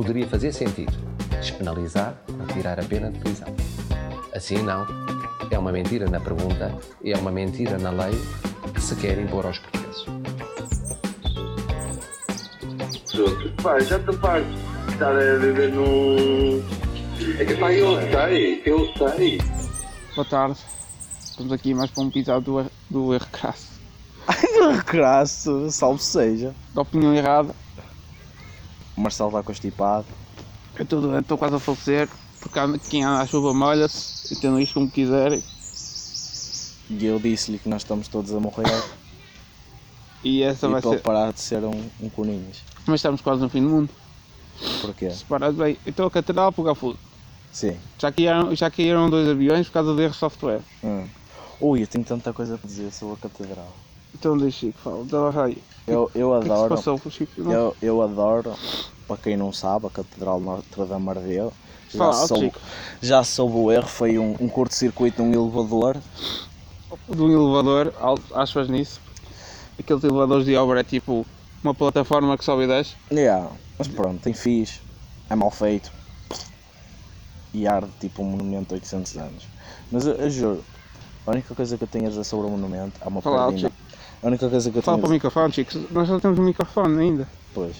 poderia fazer sentido despenalizar ou tirar a pena de prisão. Assim não, é uma mentira na pergunta e é uma mentira na lei que se quer impor aos portugueses. Pronto, pá, já estou farto de estar a viver num. É que pá, eu sei, eu sei. Boa tarde. Estamos aqui mais para um episódio do, do erro crasso. Crasso, salve seja. Da opinião errada. O Marcelo está constipado. Eu estou doente, estou quase a falecer. Porque anda- quem anda à chuva molha-se. Entendam isto como quiserem. E eu disse-lhe que nós estamos todos a morrer. E essa e vai ser. parar de ser um, um coninhas. Mas estamos quase no fim do mundo. Porquê? Se parares bem. Estou a catedral para pegar fogo. Sim. Já caíram, já caíram dois aviões por causa de erro de software. Hum. Ui, eu tenho tanta coisa para dizer sobre a catedral. Então deixa Chico, fala. Dá aí. Eu, eu O que é que se adoro. passou, Chico? Não- Eu, eu adoro, para quem não sabe, a Catedral Notre Dame ardeu. Já, Fala soube, Chico. já soube o erro, foi um, um curto-circuito num elevador. de um elevador, aspas nisso. Aqueles elevadores de obra é tipo uma plataforma que sobe e desce. Yeah, mas pronto, tem fixe, é mal feito. E arde tipo um monumento de 800 anos. Mas eu, eu juro, a única coisa que eu tenho a dizer sobre o monumento é uma Fala perda. A única coisa que eu Fala tenho para o microfone, Chico. Nós só temos um microfone ainda. Pois.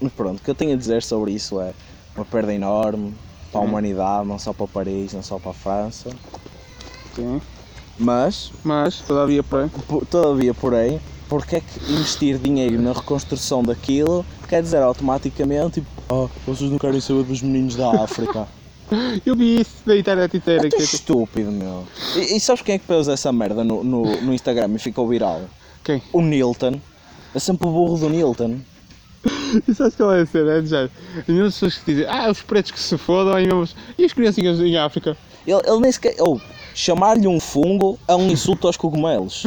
Mas pronto, o que eu tenho a dizer sobre isso é uma perda enorme para a Hum. humanidade, não só para Paris, não só para a França. Sim. Mas, Mas, todavia, porém, por- todavia, porém, porque é que investir dinheiro na reconstrução daquilo quer dizer automaticamente tipo, oh, vocês não querem saber dos meninos da África? eu vi isso na internet inteira. É que é tipo- estúpido, meu. E, e sabes quem é que pôs essa merda no, no, no Instagram e ficou viral? Quem? O Nilton. É sempre o burro do Nilton. E sabes qual é a cena? É género. As mesmas pessoas que dizem, ah, os pretos que se fodam, e, mesmo- e as criancinhas em África? Ele, ele nem sequer. Oh, chamar-lhe um fungo é um insulto aos cogumelos.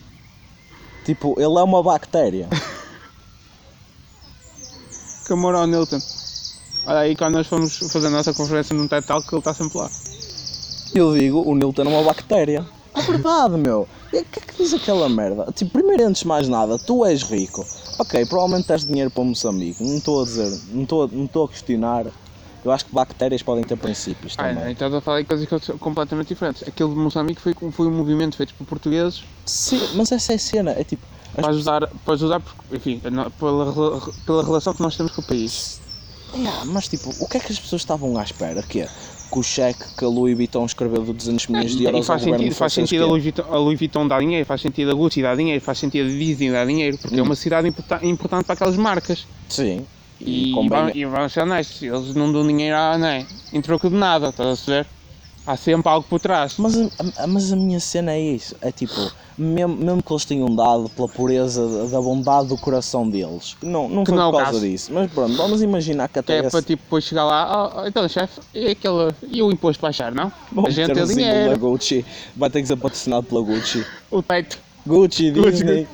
tipo, ele é uma bactéria. Que amor ao Newton. Olha aí, quando nós fomos fazer a nossa conferência num TED Talk, ele está sempre lá. Eu digo, o Newton é uma bactéria. É verdade, meu. O que é que diz aquela merda? Tipo, primeiro, antes de mais nada, tu és rico. Ok, provavelmente tens dinheiro para Moçambique. Não estou a dizer, não estou, a- não estou a questionar. Eu acho que bactérias podem ter princípios Ah, também. então a falar em coisas completamente diferentes. Aquele de Moçambique foi, foi um movimento feito por portugueses Sim, mas essa é a cena. É tipo, as para ajudar, para ajudar porque, enfim, não- pela, pela relação que nós temos com o país. Yeah, mas tipo, o que é que as pessoas estavam à espera? Que é? Que o cheque que a Louis Vuitton escreveu de 200 milhões de E euros faz ao governo sentido, faz sentido a é? Louis, Vuitton, a Louis Vuitton dar dinheiro, faz sentido a Gucci dar dinheiro, faz sentido a Disney dar dinheiro, porque é uma cidade importa- importante para aquelas marcas. Sim. E, convém- vamos, e vamos ser honestos, eles não dão dinheiro a, não é, em troco de nada, estás a perceber? Há sempre algo por trás. Mas a, mas a minha cena é isso. É tipo, mesmo, mesmo que eles tenham dado pela pureza da- da bondade do coração deles. Não, não Que foi não é por causa caso. disso. Mas pronto, vamos imaginar que até é esse- para tipo, depois chegar lá, oh, oh, então chefe, e, aquele, e o imposto baixar, não? Vão a gente tem um símbolo da dinheiro, Gucci. Vai ter que ser patrocinado pela Gucci. o teto. Gucci, Gucci. Disney.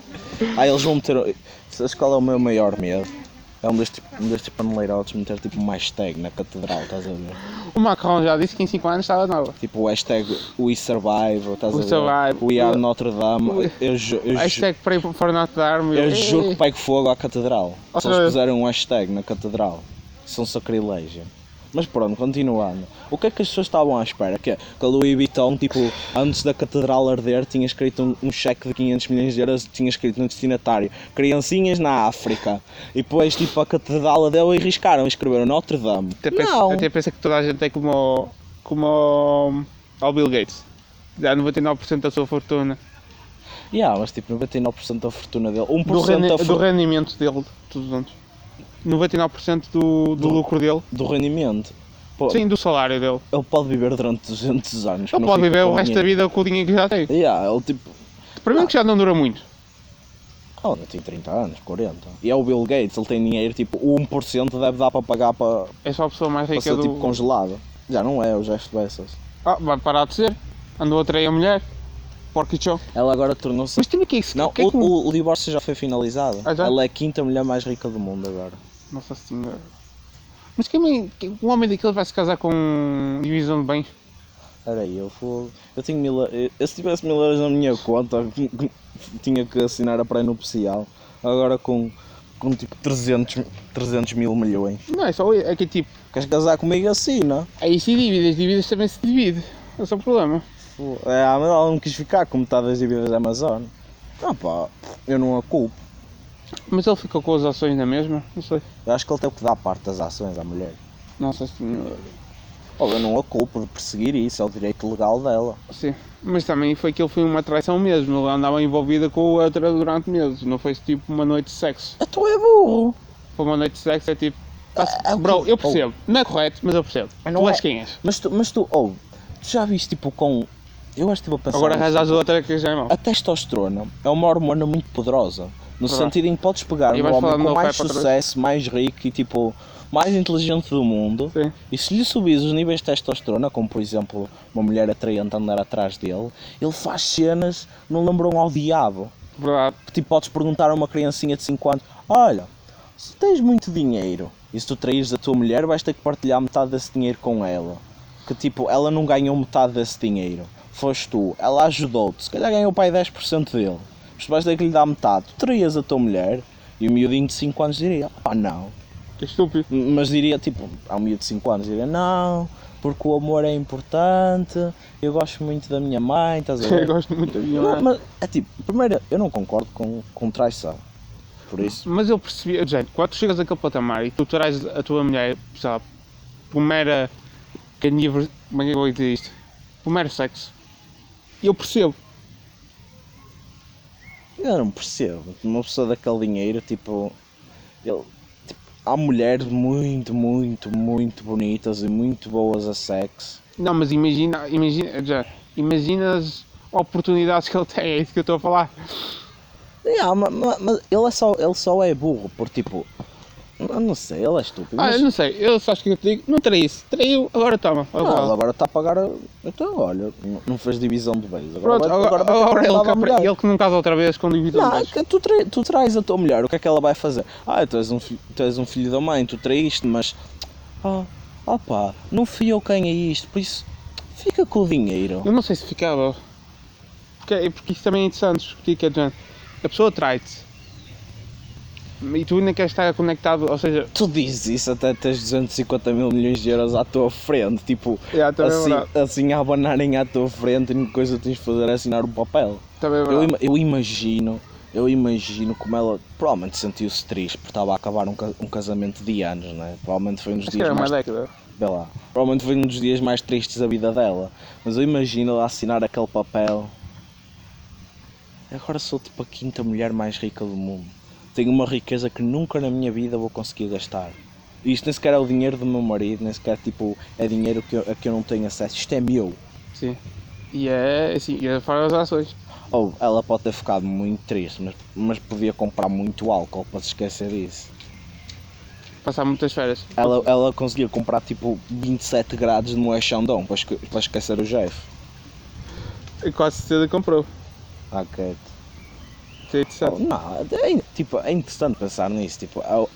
Aí eles vão meter. Sabes qual é o meu maior medo? É um destes, um destes paneleirotes meter tipo uma hashtag na catedral, estás a ver? O Macron já disse que em 5 anos estava nova. Tipo o hashtag We Survive, estás We a ver? Survive. We Are Notre Dame. We- Eu, ju- eu, ju- Hashtag para ir para Notre Dame. eu juro que pego fogo à catedral. Se eles puserem um hashtag na catedral, um sacrilégio. Mas pronto, continuando. O que é que as pessoas estavam à espera? Que, é que a Louis Vuitton, tipo, antes da catedral arder, tinha escrito um, um cheque de 500 milhões de euros, tinha escrito no destinatário Criancinhas na África. E depois, tipo, a catedral ardeu e riscaram e escreveram Notre Dame. Até pensa, Não! até pensa que toda a gente é como, o- como o- ao Bill Gates. Dá 99% da sua fortuna. Yeah, mas tipo, 99% da fortuna dele. 1% Do, rendi- da do rendimento dele, todos juntos. 99% do, do Do- lucro dele. do rendimento. Pô, Sim, do salário dele. Ele pode viver durante 200 anos. Ele pode viver o resto da vida com o dinheiro que já tem. Yeah, ele tipo. Primeiro que já não dura muito. Oh, ele tem 30 anos, 40. E é o Bill Gates, ele tem dinheiro, tipo, o 1% deve dar para pagar para, É só a pessoa mais para rica ser do... tipo congelado. Já não é o Jeff Bezos. Ah, vai parar de ser. Andou a trair a mulher. Show. Ela agora tornou-se. Mas também que é isso? Não, que é que... o, o- o divórcio já foi finalizado. Ah, já? Ela é a quinta mulher mais rica do mundo agora. Nossa senhora. Mas quem, quem- um homem daquele vai se casar com divisão de bens? Era aí, eu fui. Eu tenho mil. eu- eu, se tivesse mil euros na minha conta, tinha que assinar a pré-nupcial. Agora com com tipo 300, 300 mil milhões. Não, é só é que tipo, Queres casar comigo assim, não? é isso e dívidas, dívidas também se divide. Esse é o problema. É, a Amazon não quis ficar com metade das dívidas da Amazon. Não pá, eu não a culpo. Mas ele ficou com as ações na mesma? Não sei. Eu acho que ele teve que dar parte das ações à mulher. Nossa senhora. Ou eu não a culpo de perseguir isso, é o direito legal dela. Sim. Mas também foi que ele foi uma traição mesmo. Ele andava envolvida com outra durante meses. Não foi tipo uma noite de sexo. Ah, tu é burro! Foi uma noite de sexo, é tipo. É o que- Bro, eu percebo. Não é correto, mas eu percebo. Não tu é- és quem és. Mas tu, mas tu, oh, tu já viste tipo com. Eu acho que estive a pensar. Agora arranjas outra que já é mau. A testosterona é uma hormona muito poderosa. No sentido em que podes pegar E um homem com mais sucesso, mais rico e tipo mais inteligente do mundo Sim. e se lhe subis os níveis de testosterona, como por exemplo uma mulher atraente andar atrás dele, ele faz cenas que não lembram ao diabo. Verdade. Que tipo podes perguntar a uma criancinha de 5 anos: Olha, se tens muito dinheiro e se tu traíres a tua mulher, vais ter que partilhar metade desse dinheiro com ela. Que tipo, ela não ganhou metade desse dinheiro. Foste tu, ela ajudou-te, se calhar ganhou o pai 10% dele. Mas tu vais ter que lhe dar metade. Tu traías a tua mulher e o miudinho de 5 anos diria: Ah, não. Que estúpido. Mas diria tipo, há um miúdo de 5 anos, diria: Não, porque o amor é importante, eu gosto muito da minha mãe, estás a Eu ver? gosto muito da minha Não, mãe. mas é tipo, primeiro, eu não concordo com, com traição. Por isso, Mas eu percebi, gente, quando tu chegas àquele patamar e tu traz a tua mulher, sabe, por mera. canivers- Como é que eu vou dizer isto? Por mero sexo. Eu percebo. Eu não percebo. Uma pessoa daquele dinheiro, tipo, ele, tipo, há mulheres muito, muito, muito bonitas e muito boas a sexo. Não, mas imagina, imagina, já, imagina as oportunidades que ele tem, é isso que eu estou a falar. Yeah, mas, mas ele, é só, ele só é burro, por tipo, eu não sei, ele é estúpido. Ah, mas- não sei, eu só acho que eu te digo, não traísse, traiu, agora toma. Não, agora. ele agora está a pagar. a- Então, olha, não- não fez divisão de bens. Agora, Pronto, vai, agora, agora agora ele, que ele que não casa outra vez com divisão Não, de é bens. que tu, tra- tu traz a tua mulher, o que é que ela vai fazer? Ah, tu és um, tu és um filho da mãe, tu traíste, mas. Ah, pá, não fui eu quem é isto, por isso fica com o dinheiro. Eu não sei se ficava. Porque, porque isso também é interessante discutir que é. A pessoa trai-te. E tu ainda queres estar conectado, ou seja, Tu dizes isso até tens 250 mil milhões de euros à tua frente, tipo, Yeah, também é assim, assim a abanarem à tua frente e a única coisa que tens de fazer é assinar um papel. também é Eu, eu imagino, eu imagino como ela provavelmente sentiu-se triste porque estava a acabar um, ca- um casamento de anos, né? Provavelmente foi um dos Acho dias mais. década. Vê lá. Provavelmente foi um dos dias mais tristes da vida dela. Mas eu imagino ela assinar aquele papel. Agora sou tipo a quinta mulher mais rica do mundo. Tenho uma riqueza que nunca na minha vida vou conseguir gastar. Isto nem sequer é o dinheiro do meu marido, nem sequer tipo, é dinheiro que eu, a que eu não tenho acesso. Isto é meu. Sim. E é assim, e é fora das ações. Ou ela pode ter ficado muito triste, mas, mas podia comprar muito álcool para se esquecer disso. Passar muitas férias. Ela, ela conseguia comprar tipo 27 graus de Moé Chandon para, esque- para esquecer o Jeff. E quase certeza comprou. Ok. Isso é interessante. Não, é, tipo, é interessante pensar nisso. Tipo, é, o,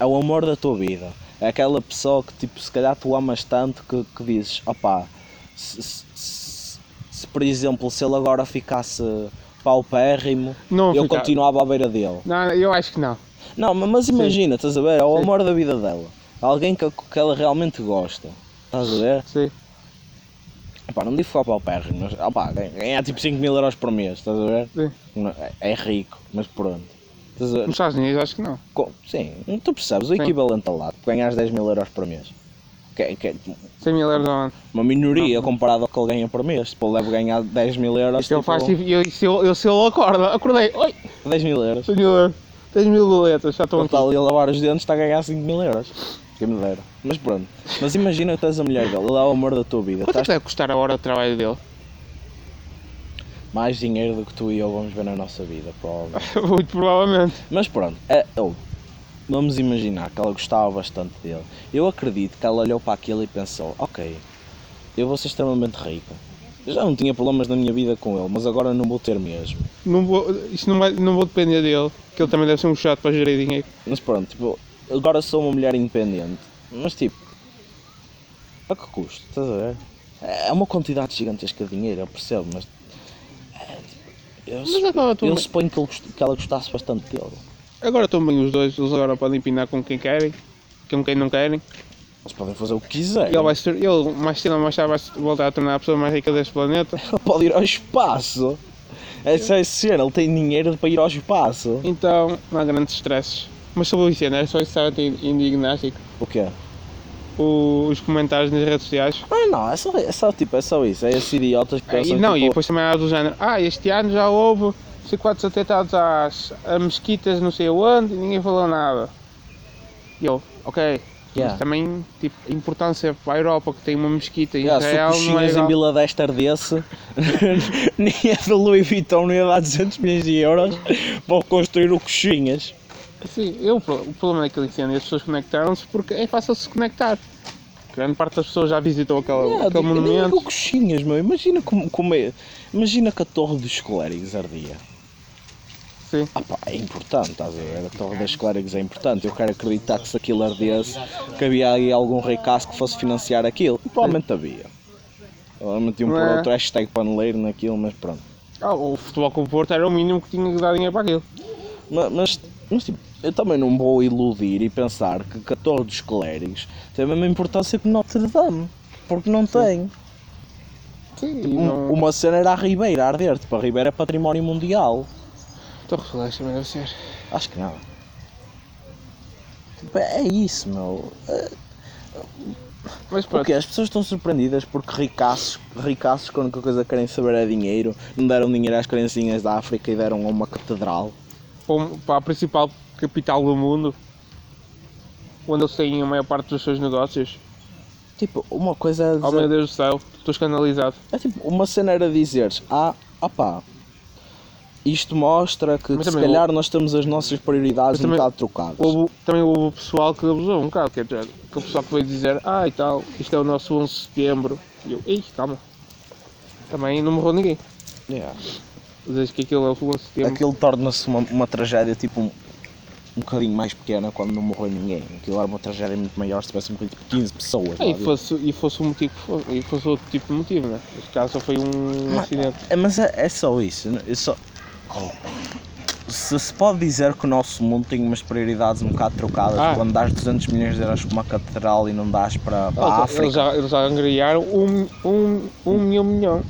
é o amor da tua vida. É aquela pessoa que tipo, se calhar tu amas tanto que, que dizes, opá, se, se, se- se, por exemplo, se ele agora ficasse paupérrimo, Não eu ficar- continuava à beira dele. Não, eu acho que não. Não, ma- mas imagina, estás a ver? É o Sim. amor da vida dela. Alguém que, que ela realmente gosta. Estás a ver? Sim. Opá, não digo ficar paupérrimo, mas opá, ganhar tipo 5 mil euros por mês, estás a ver? Sim. Não, é- É rico, mas pronto. Estás a ver? Nos Estados Unidos acho que não. Co- Sim, tu percebes, o Sim. equivalente a lá, ganhas 10 mil euros por mês. Que, que é 100 mil euros ao ano. uma minoria comparado ao que ele ganha por mês. Tipo, ele deve ganhar 10 mil euros. Se ele tipo, faz tipo, eu, se, eu, eu, se ele acorda, acordei, oi, 10 mil euros. 100 mil euros, 10 mil boletas, já estão Ele aqui. está ali a lavar os dentes, está a ganhar 5 mil euros. Quem me dera. Mas pronto. Mas imagina que tu és a mulher dele, ele é o amor da tua vida. Quanto é Estás deve custar a hora de trabalho dele? mais dinheiro do que tu e eu vamos ver na nossa vida, provavelmente. Muito provavelmente. Mas pronto, é, oh, vamos imaginar que ela gostava bastante dele. Eu acredito que ela olhou para aquilo e pensou: ok, eu vou ser extremamente rica. Eu já não tinha problemas na minha vida com ele, mas agora não vou ter mesmo. Não vou, isto não, vai, não vou depender dele, que ele também deve ser um chato para gerir dinheiro. Mas pronto, tipo, agora sou uma mulher independente. Mas tipo, a que custo? Estás a ver? É uma quantidade gigantesca de dinheiro, eu percebo, mas. é, tipo, eu, Mas acaba tu. eu suponho que, ele que ela gostasse bastante dele. Agora estão bem os dois, eles agora podem pinar com quem querem, com quem não querem. Eles podem fazer o que quiserem. Ele, vai ser, ele mais cedo ou mais tarde vai voltar a tornar a pessoa mais rica deste planeta. Ele pode ir ao espaço. Essa é a cena, ele tem dinheiro para ir ao espaço. Então não há grandes estresses. Mas sobre o Vicente, é só isso que estava indignástico. O quê? O- os comentários nas redes sociais. Ah não, é só, é só tipo, é só isso. É esses idiotas que É, pensam e, não, e tipo, depois também há do género, ah, este ano já houve não sei quantos atentados às a mesquitas não sei onde e ninguém falou nada. E eu, ok, Yeah. mas também tipo, a importância para a Europa que tem uma mesquita em Yeah, se o Israel não é coxinhas em igual. Vila Desta ardesse, nem é da Louis Vuitton, não ia dar 200 milhões de euros para construir o coxinhas. Sim, eu, o problema daquele incêndio, as pessoas conectaram-se porque é fácil se conectar. Grande parte das pessoas já visitou aquele, Yeah, aquele digo- monumento. digo coxinhas, meu. Imagina como, como é. Imagina que a Torre dos Clérigos ardia. Sim. Ah pá, é importante, estás a ver? A Torre dos Clérigos é importante. Eu quero acreditar que se aquilo ardesse, que havia aí algum ricaço que fosse financiar aquilo. E provavelmente havia. Provavelmente iam pôr Não é? outro hashtag paneleiro naquilo, mas pronto. Ah, o futebol com o Porto era o mínimo que tinha que dar dinheiro para aquilo. Ma- Mas, mas, tipo, eu também não vou iludir e pensar que, que a Torre dos Clérigos tem a mesma importância que Notre Dame. Porque não tem. Sim, Um- não... Uma cena era a Ribeira a arder. Tipo, a Ribeira é património mundial. Torre Flash também deve ser. Acho que não. Tipo, é isso, meu. Mas pronto, Porque as pessoas estão surpreendidas porque ricaços, ricaços que a única coisa que querem saber é dinheiro, não deram dinheiro às criancinhas da África e deram a uma catedral. Para a principal capital do mundo, onde eles têm a maior parte dos seus negócios. Tipo, uma coisa é Oh meu dizer, Deus do céu, estou escandalizado. é tipo, uma cena era dizeres, ah, opá, isto mostra que, que se calhar nós temos as nossas prioridades um bocado trocadas. Houve, também houve o pessoal que abusou um bocado, quer dizer, aquele pessoal que veio dizer, ah e tal, isto é o nosso 11 de setembro. E eu, ei, calma. Também não morreu ninguém. Yeah. Dizes que aquilo é o 11 de setembro. Aquilo torna-se uma, uma tragédia tipo um, um bocadinho mais pequena quando não morreu ninguém. Aquilo era uma tragédia muito maior se tivesse morrido tipo 15 pessoas. É, e, fosse, e fosse o motivo fosse, e fosse outro tipo de motivo, né? Neste caso só foi um Mas- acidente. É, mas é, é só isso. é só... Se se pode dizer que o nosso mundo tem umas prioridades um bocado trocadas, Ah. quando dás 200 milhões de euros para uma catedral e não dás para, para a Eles, África. eles já, eles já angariaram um, um, um milhão, milhão.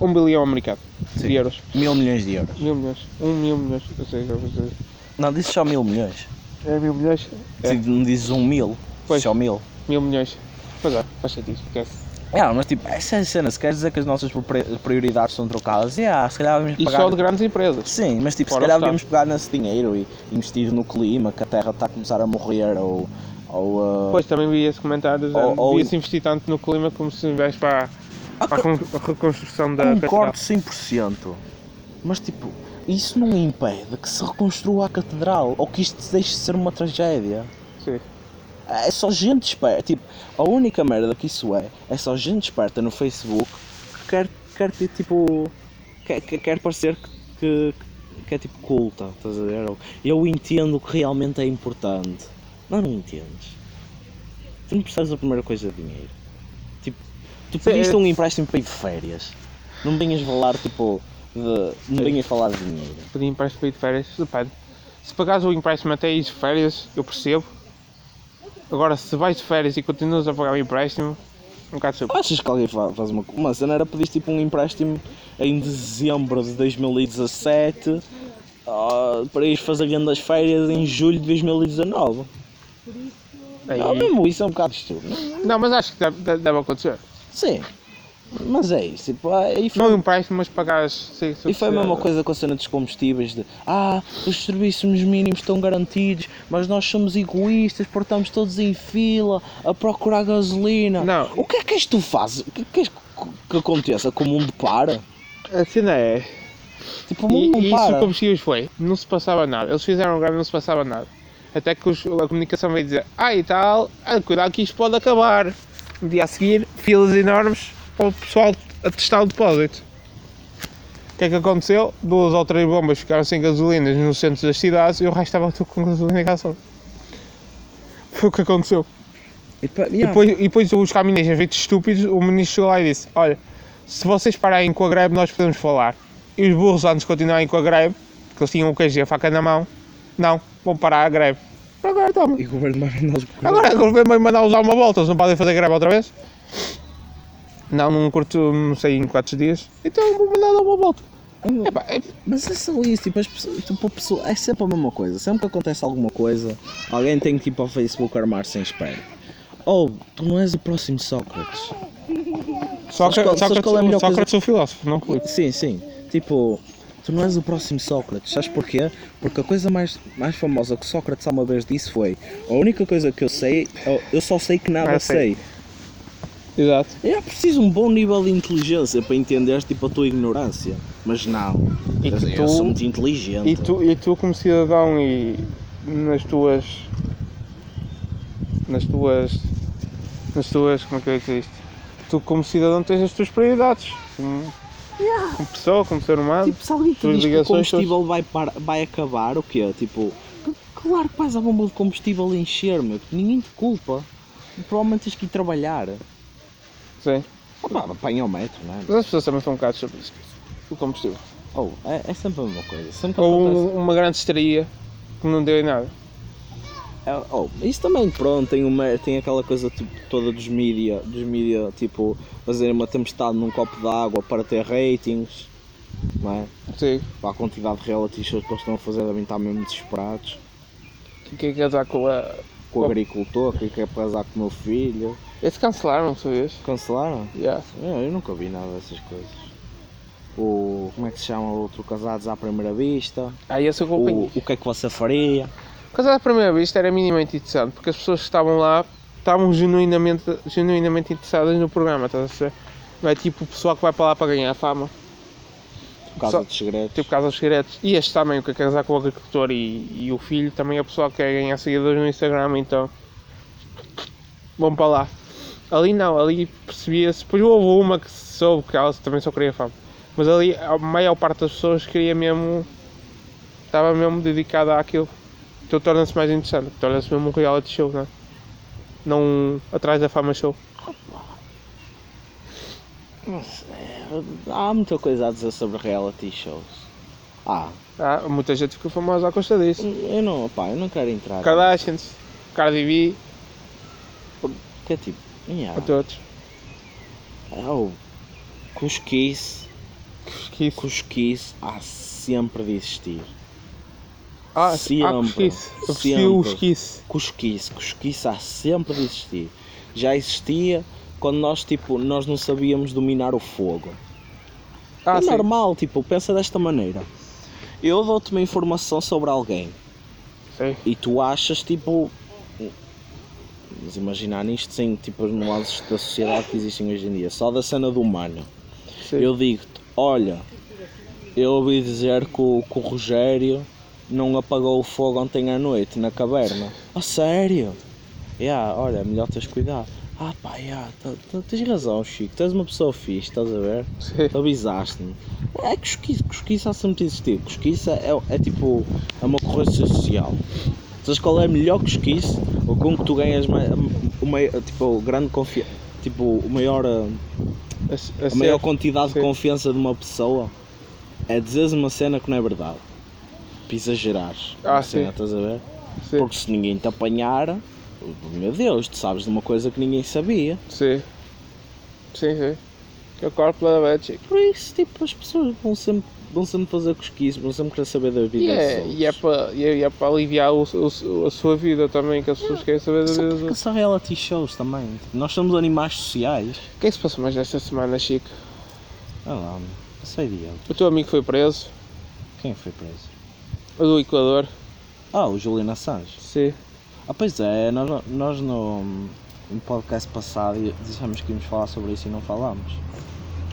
Um bilhão americano Sim. de euros. Mil milhões de euros. Mil milhões. Um mil milhões. Eu sei, eu sei. Não, dizes só mil milhões. É mil milhões? É. Se não dizes um mil, Pois. só mil. Mil milhões. Pois é, faz sentido. esquece. É, mas tipo, essa é a cena. Se queres dizer que as nossas pri- prioridades são trocadas, yeah, se calhar vamos E pagar. só de grandes empresas. Sim, mas tipo, se Fora o calhar devíamos pegar nesse dinheiro e investir no clima, que a Terra está a começar a morrer, ou. ou uh, Depois também vi esse comentário, Ou- ou- devia-se investir tanto no clima como se investe para, para a con- a reconstrução da catedral. Concordo 100%. Mas tipo, isso não impede que se reconstrua a catedral ou que isto deixe de ser uma tragédia. Sim. É só gente esperta. Tipo, a única merda que isso é, é só gente esperta no Facebook que quer, quer tipo. quer, quer, parecer que, que, é tipo culta, estás a ver? Eu entendo o que realmente é importante. Não, não entendes. Tu não precisas da primeira coisa de dinheiro. Tu pediste é- um empréstimo para ir de férias. Não venhas falar tipo. De, não venhas falar de dinheiro. Pedir empréstimo para ir de férias, depende. Se pagares o empréstimo até ir de férias, eu percebo. Agora, se vais de férias e continuas a pagar o empréstimo, um bocado sempre. Achas que alguém fa- faz uma coisa? Uma cena era pedir tipo um empréstimo em dezembro de 2017 ah, para ir fazer grandes férias em julho de 2019. Aí- Não, mesmo isso é um bocado estúpido. Não, mas acho que deve- deve acontecer. Sim, mas é isso. Tipo, ah, e Não foi, o empréstimo, mas pagares. se e foi a mesma coisa com a cena dos combustíveis de ah, os serviços mínimos estão garantidos, mas nós somos egoístas porque estamos todos em fila a procurar gasolina. Não. O que é que és tu fazes? O que é que és que, aconteça? Que o mundo para? A cena é. Tipo, o E, mundo não e isso para. o combustíveis foi. Não se passava nada. Eles fizeram agora não se passava nada. Até que os- a comunicação veio dizer, ah e tal, ah, cuidado que isto pode acabar. No dia a seguir, filas enormes para o pessoal a testar o depósito. O que é que aconteceu? Duas ou três bombas ficaram sem gasolinas nos centros das cidades e o resto estava tudo com gasolina e gasóleo. Foi o que aconteceu. E pa- E yeah. depois, e depois os caminhões, feitos estúpidos, o ministro chegou lá e disse: Olha, se vocês pararem com a greve, nós podemos falar. E os burros, antes de continuarem com a greve, que eles tinham o queijo e a faca na mão. Não, vão parar a greve. Agora toma. E o governo vai Agora o governo vai mandá-los dar uma volta, eles não podem fazer greve outra vez? Não, num curto, não sei, em 4 dias. Então vou mandar dar uma volta. É- Mas é só isso, tipo, as pessoas, tipo, a pessoa, é sempre a mesma coisa. Sempre que acontece alguma coisa, alguém tem que ir para o Facebook armar sem espera. Oh, tu não és o próximo Sócrates. Só que, Sabes qual- só sabes que qual é a melhor Sócrates é o filósofo, não. Sim, sim. Tipo, tu não és o próximo Sócrates. Sabes porquê? Porque a coisa mais, mais famosa que Sócrates uma vez disse foi: A única coisa que eu sei, eu- eu só sei que nada Ah, sei. sei. Exato. É preciso um bom nível de inteligência para entender tipo, a tua ignorância. Mas não. E eu, que eu tu- sou muito inteligente. E tu, e tu como cidadão e nas tuas. Nas tuas. Nas tuas. Como é que dizer isto? Tu como cidadão tens as tuas prioridades. Como, como pessoa, como ser humano. Tipo, se alguém te diz que o combustível vai, par- vai acabar, o quê? Tipo, claro que vais à bomba de combustível encher, meu. Ninguém te culpa. Provavelmente tens que ir trabalhar. Sim. Opa, apanha o metro, não é? Mas as pessoas também estão um bocado sobre isso. O combustível. Oh, é, é sempre a mesma coisa. Sempre Ou acontece- um- uma grande histeria que não deu em nada. É, oh, isso também, pronto, tem, uma, tem aquela coisa tipo, toda dos mídia, dos mídia, tipo, fazerem uma tempestade num copo de água para ter ratings, não é? Sim. Para a quantidade de reality shows que eles estão a fazer devem estar mesmo desesperados. O que é que é dar com a. Com o agricultor, que quer casar com o meu filho. Esse cancelaram, sabias? Cancelaram? Yeah. Eu, eu nunca vi nada dessas coisas. O, como é que se chama o outro Casados à Primeira Vista? Ah, esse eu O, o que é que você faria? Casar à primeira vista era minimamente interessante porque as pessoas que estavam lá estavam genuinamente, genuinamente interessadas no programa, estás a? Não é tipo o pessoal que vai para lá para ganhar fama, Por causa Só- dos segredos. tipo Casa dos Segredos. E este também, o que é casar com o agricultor e, e o filho, também é o pessoal que quer ganhar seguidores no Instagram, então vão para lá. Ali não, ali percebia-se, depois houve uma que soube que ela também só queria fama. Mas ali a maior parte das pessoas queria mesmo, estava mesmo dedicada àquilo. Então torna-se mais interessante, torna-se mesmo um reality show, não é? Não atrás da fama show. Há muita coisa a dizer sobre reality shows. Ah, Há muita gente ficou famosa à custa disso. eu não, pá, eu não quero entrar. Kardashians, Cardi B, Que é tipo, yeah. a todos. oh, cosquice, Que cosquice há sempre de existir. Ah, ah, Sempre, cosquice. Eu percebi o sempre. Cosquice, cosquice há sempre de existir. Já existia quando nós, tipo, nós não sabíamos dominar o fogo. Ah, é sim. normal, tipo, pensa desta maneira. Eu dou-te uma informação sobre alguém Sim. e tu achas, tipo. Vamos imaginar nisto sem, tipo, as nuances da sociedade que existem hoje em dia, só da cena do humano. sim. Eu digo-te, olha, eu ouvi dizer que o, que o Rogério não apagou o fogo ontem à noite na caverna. A sério? Yeah, olha, é melhor teres cuidado. Ah pá, yeah, tá- tá- tens razão, Chico, tu és uma pessoa fixe, estás a ver? Sim. Tu avisaste-me. É cosquice, cosquice há sempre de existir. Cosquice é, é tipo é uma ocorrência social. Sabes qual é a melhor cosquice? Ou com que tu ganhas mais, o maior, tipo, grande confiança, tipo, o maior, uh, A, a a maior quantidade de confiança de uma pessoa é dizeres uma cena que não é verdade. Para exagerares. Ah, uma cena, sim. estás a ver? Sim. Porque se ninguém te apanhar, meu Deus, tu sabes de uma coisa que ninguém sabia. Sim. Sim, sim. Eu corpo plenamente, Chico. Por isso, tipo, as pessoas vão sempre, vão sempre fazer cosquice, vão sempre querer saber da vida E dos é, outros. e é para e é, e é para aliviar o, o- a sua vida também, que as pessoas querem saber da vida dos outros. são reality shows também. Tipo, nós somos animais sociais. O que é que se passou mais esta semana, Chico? Ah lá, meu, passei de ele. O teu amigo foi preso, Quem foi preso? Do Equador. Ah, o Julian Assange. Sim. Ah, pois é, nós, nós no, no podcast passado dissemos que íamos falar sobre isso e não falámos.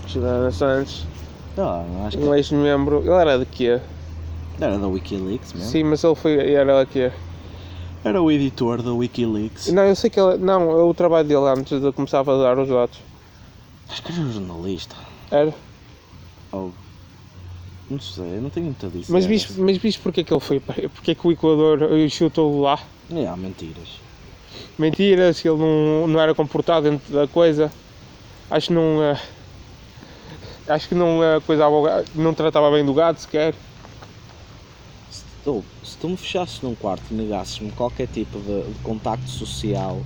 Juliana Santos, Ah, acho que um ex-membro. Ele era de quê? era da Wikileaks mesmo. Sim, mas ele foi. Era de quê? Era o editor da Wikileaks. Não, eu sei que ele. Não, é o trabalho dele antes de começar a dar os dados. Acho que era um jornalista. Era. Ou. Não sei, não tenho muito a dizer. Mas viste, mas viste porque é que ele foi? Porque é que o Equador chutou lá? É, há mentiras. Mentiras, ele não, não era comportado dentro da coisa. Acho que não. eh, acho que não, coisava o ga- não tratava bem do gado sequer. ou, se tu me fechasses num quarto e negasses-me qualquer tipo de, de contacto social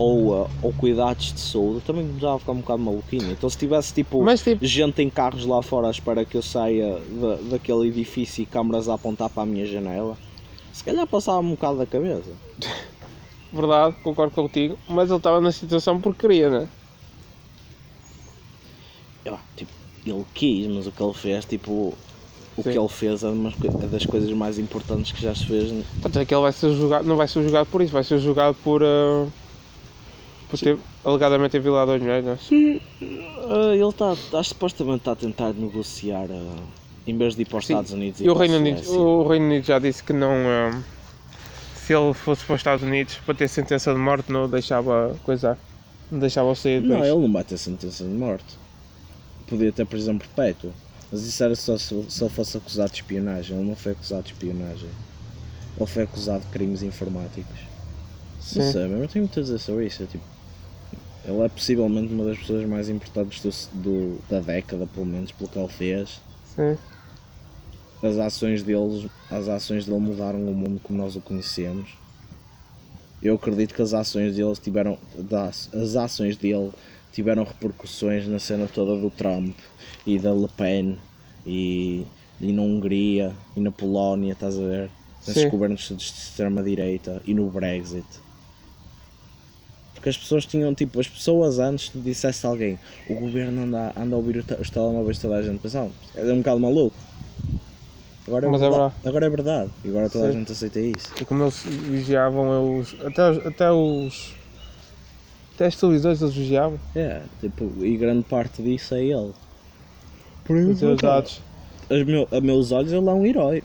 ou, uh, ou cuidados de saúde, também já ficar um bocado maluquinho. Então se tivesse tipo, Mas tipo, gente em carros lá fora à espera que eu saia da- daquele edifício e câmaras a apontar para a minha janela, se calhar passava-me um bocado da cabeça. verdade, concordo contigo, mas ele estava na situação porque queria, né? Eu, tipo, ele quis, mas o que ele fez, tipo, o Sim. que ele fez é, umas co- é das coisas mais importantes que já se fez. Tanto é que ele vai ser julgado, não vai ser julgado por isso, vai ser julgado por. ah, por ter alegadamente violado as mulheres, né? Ah, ele está, tá, supostamente está a tentar negociar, ah, em vez de ir para os Sim. Estados Unidos E o Reino, Unido, o Reino Unido já disse que não. ah, se ele fosse para os Estados Unidos para ter sentença de morte, não deixava coisar. Não deixava sair do Não, ele não vai ter sentença de morte. Podia ter prisão perpétua. Mas isso era só se, se ele fosse acusado de espionagem. Ele não foi acusado de espionagem. Ele foi acusado de crimes informáticos. Não Sim. mas eu tenho muito a dizer sobre isso. é tipo, ele é possivelmente uma das pessoas mais importantes do, do- da década, pelo menos, pelo que ele fez. Sim. As ações deles, as ações dele mudaram o mundo como nós o conhecemos. Eu acredito que as ações dele tiveram, das- as ações dele tiveram repercussões na cena toda do Trump e da Le Pen e, e na Hungria e na Polónia, estás a ver? Nesses governos de extrema direita e no Brexit. Porque as pessoas tinham, tipo, as pessoas antes tu dissesse a alguém, o governo anda, anda a ouvir os telemóveis de toda a gente, pensavam, é um bocado maluco. Agora é, Mas é verdade, agora é verdade. E agora toda a Sim. gente aceita isso. E como eles vigiavam os. Até os. Até os. Até as televisões eles vigiavam. É, tipo, e grande parte disso é ele. Por Os seus dados. Aos meu, a meus olhos ele é um herói.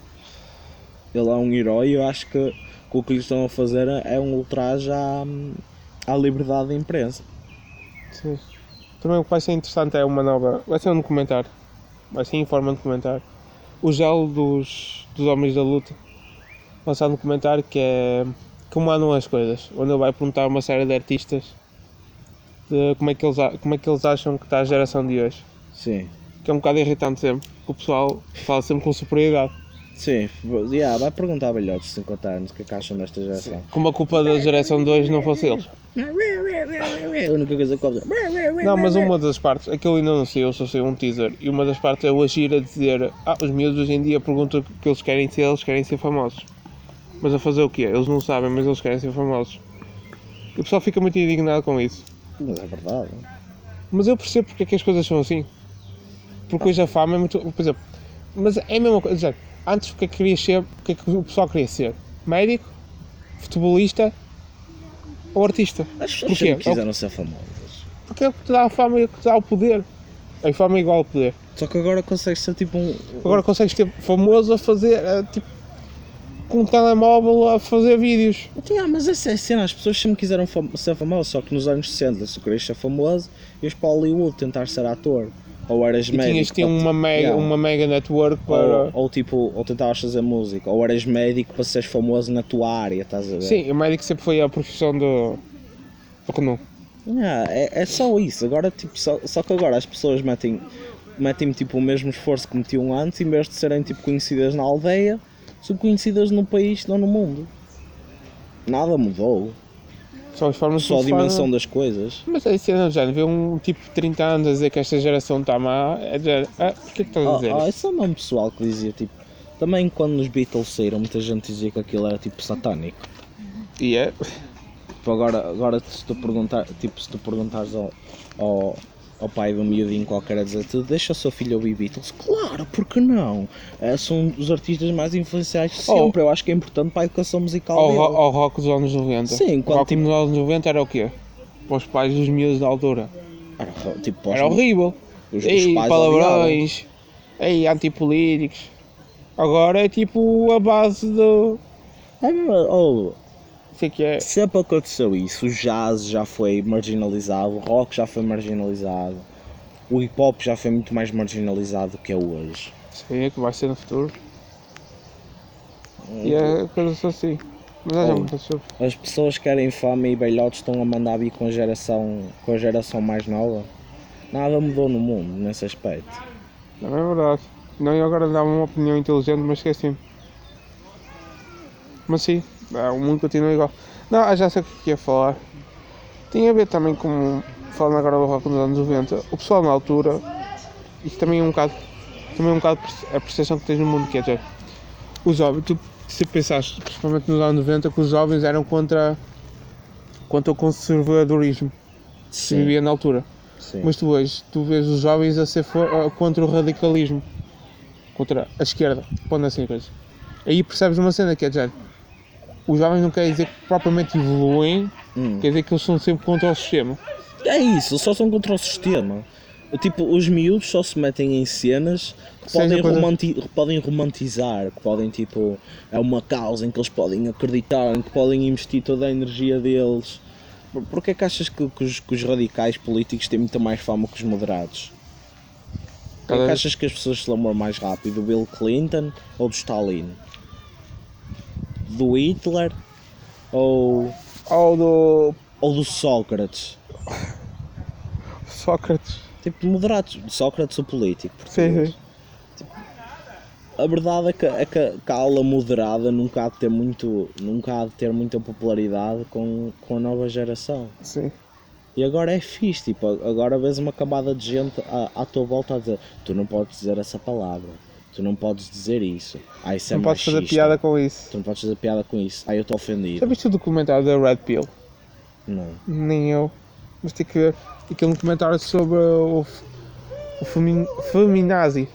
Ele é um herói e eu acho que, que o que lhe estão a fazer é um ultraje à, à liberdade da imprensa. Sim. Também o que vai ser interessante é uma nova. Vai ser um documentário. Vai ser em forma de documentário. O gelo dos, dos homens da luta. Lançar um documentário que é. Como andam as coisas. Onde ele vai perguntar a uma série de artistas de como é que eles, como é que eles acham que está a geração de hoje. Sim. Que é um bocado irritante sempre. porque O pessoal fala sempre com superioridade. Sim, yeah, vai perguntar a velhotes de 50 anos o que é que acham desta geração. Como a culpa da geração de hoje não fosse eles. A única coisa que ouve Não, mas uma das partes, aquilo ainda não saiu, só saiu um teaser, e uma das partes é o agir a dizer ah, os miúdos hoje em dia perguntam o que eles querem ser, eles querem ser famosos. Mas a fazer o quê? Eles não sabem, mas eles querem ser famosos. E o pessoal fica muito indignado com isso. Mas é verdade. Mas eu percebo porque é que as coisas são assim. Porque hoje a fama é muito. Por exemplo, mas é a mesma coisa. Antes o que é que querias ser? O que é que o pessoal queria ser? Médico? Futebolista? Ou artista? Porquê? sempre quiseram ser famosas. Porque é o que te dá a fama e o que te dá o poder. A fama é igual ao poder. Só que agora consegue ser tipo um. Agora consegues ter famoso a fazer, eh, tipo, com um telemóvel a fazer vídeos. Yeah, mas essa é a cena, as pessoas sempre quiseram fam- ser famosas, só que nos anos 60 se querias ser famoso, ias para Hollywood tentar ser ator. Ou eras médico. tinhas ou- uma mega, Yeah. uma mega network para. Ou, ou tipo, ou tentavas fazer música, ou eras médico para seres famoso na tua área, estás a ver? Sim, o médico sempre foi a profissão do. do Renault. Yeah, é, é só isso, agora tipo, só, só que agora as pessoas metem, metem tipo o mesmo esforço que metiam antes, em vez de serem tipo conhecidas na aldeia, são conhecidas no país, não no mundo. Nada mudou, São as formas só a dimensão das coisas. Mas é cena do género, ver um tipo de 30 anos a dizer que esta geração está má, é dizer, ah, o que é que estás a Ah, dizer? ah, esse é o mesmo pessoal que dizia tipo. Também quando os Beatles saíram, muita gente dizia que aquilo era tipo satânico. E é, Tipo, agora, agora se tu perguntar, tipo, se tu perguntares ao, ao, ao pai um miudinho qualquer a dizer deixa o seu filho ouvir Beatles, claro, porque não? É, são os artistas mais influenciais de Oh. sempre, eu acho que é importante para a educação musical ao, ro- ao rock dos anos 90. Sim, o quando rock tipo- dos anos 90 era o quê? Para os pais dos miúdos da altura. Era, tipo, os- Era horrível. Os, os Ei, pais palavrões, ei, antipolíticos. Agora é tipo a base do. É, oh, Sei que é. sempre aconteceu isso, o jazz já foi marginalizado, o rock já foi marginalizado, o hip hop já foi muito mais marginalizado do que é hoje. Sei que vai ser no futuro. E é coisas assim. Mas é muito. As pessoas querem fama e velhotes estão a mandar vir com a geração, com a geração mais nova. Nada mudou no mundo nesse aspecto. Não é verdade. Não, eu agora dava uma opinião inteligente, mas esqueci-me. Mas sim, o mundo continua igual. Não, já sei o que ia falar. Tinha a ver também com, falando agora do rock nos anos 90, o pessoal na altura, isto também é um bocado, também é um bocado a percepção que tens no mundo, que é dizer, os jovens, tu se pensaste, principalmente nos anos 90, que os jovens eram contra, contra o conservadorismo que se vivia na altura. sim. Mas tu hoje, tu vês os jovens a ser for- contra o radicalismo, contra a esquerda, pondo assim a coisa. Aí percebes uma cena que é dizer, os jovens não querem dizer que propriamente evoluem, Hum. quer dizer que eles são sempre contra o sistema. É isso, eles só são contra o sistema. Tipo, os miúdos só se metem em cenas que podem, coisa- romanti- podem romantizar, que podem, tipo, é uma causa em que eles podem acreditar, em que podem investir toda a energia deles. Por- Porquê é que achas que, que os, que os radicais políticos têm muita mais fama que os moderados? Porquê é que achas que as pessoas se lembram mais rápido? Do Bill Clinton ou do Stalin? Do Hitler ou, Ou do ou do Sócrates? Sócrates. Tipo, moderados. Sócrates o político. Sim, sim. A verdade é que, é que a aula moderada nunca há de ter, muito, nunca há de ter muita popularidade com, com a nova geração. sim. E agora é fixe, tipo, agora vês uma camada de gente à, à tua volta a dizer tu não podes dizer essa palavra, tu não podes dizer isso, ah, isso é não podes fazer machista. piada com isso. Tu não podes fazer piada com isso, ah, eu estou Já ofendido. viste o documentário da Red Pill? Não. Nem eu. Mas tem que ver. Aquele documentário sobre o, o femin, feminazi.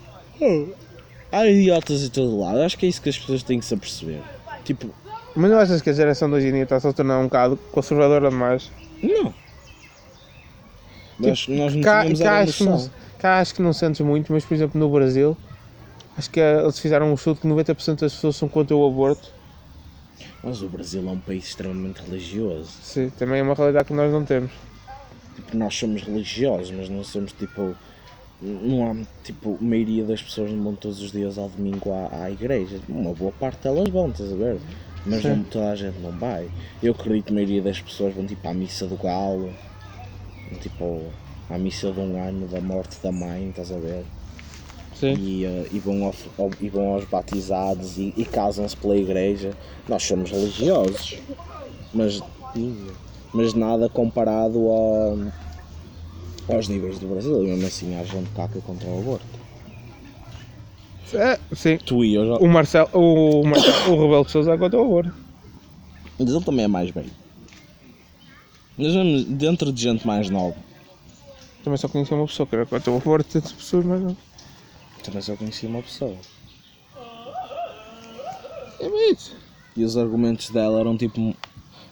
Há idiotas de todo lado, acho que é isso que as pessoas têm que se aperceber. Tipo, Mas não achas que a geração de hoje em dia está-se a tornar um bocado conservadora demais? não. Nós, nós não cá, cá, acho que não, cá acho que não sentes muito, mas por exemplo no Brasil, acho que eh, eles fizeram um estudo que 90% das pessoas são contra o aborto. Mas o Brasil é um país extremamente religioso. Sim, também é uma realidade que nós não temos. Tipo, nós somos religiosos, mas não somos tipo. Não há tipo, a maioria das pessoas não vão todos os dias ao domingo à, à igreja. Uma boa parte delas vão, estás a ver? Mas não, toda a gente não vai. Eu acredito que a maioria das pessoas vão tipo à missa do galo, tipo à missa de um ano da morte da mãe, estás a ver? E, eh, e, vão, ao, ao- e vão aos batizados e, e casam-se pela igreja. Nós somos religiosos, mas, mas nada comparado ao, aos níveis do Brasil. E mesmo assim há gente que é contra o aborto. É, sim. Tu e eu já. O Marcelo, o, Marcelo, o Rebelo de Sousa é contra o aborto. Mas ele também é mais velho. Mas mesmo dentro de gente mais nova. Também só conheci uma pessoa que era contra o aborto, tantas pessoas, mas não. Também só conheci uma pessoa. É isso. E os argumentos dela eram tipo.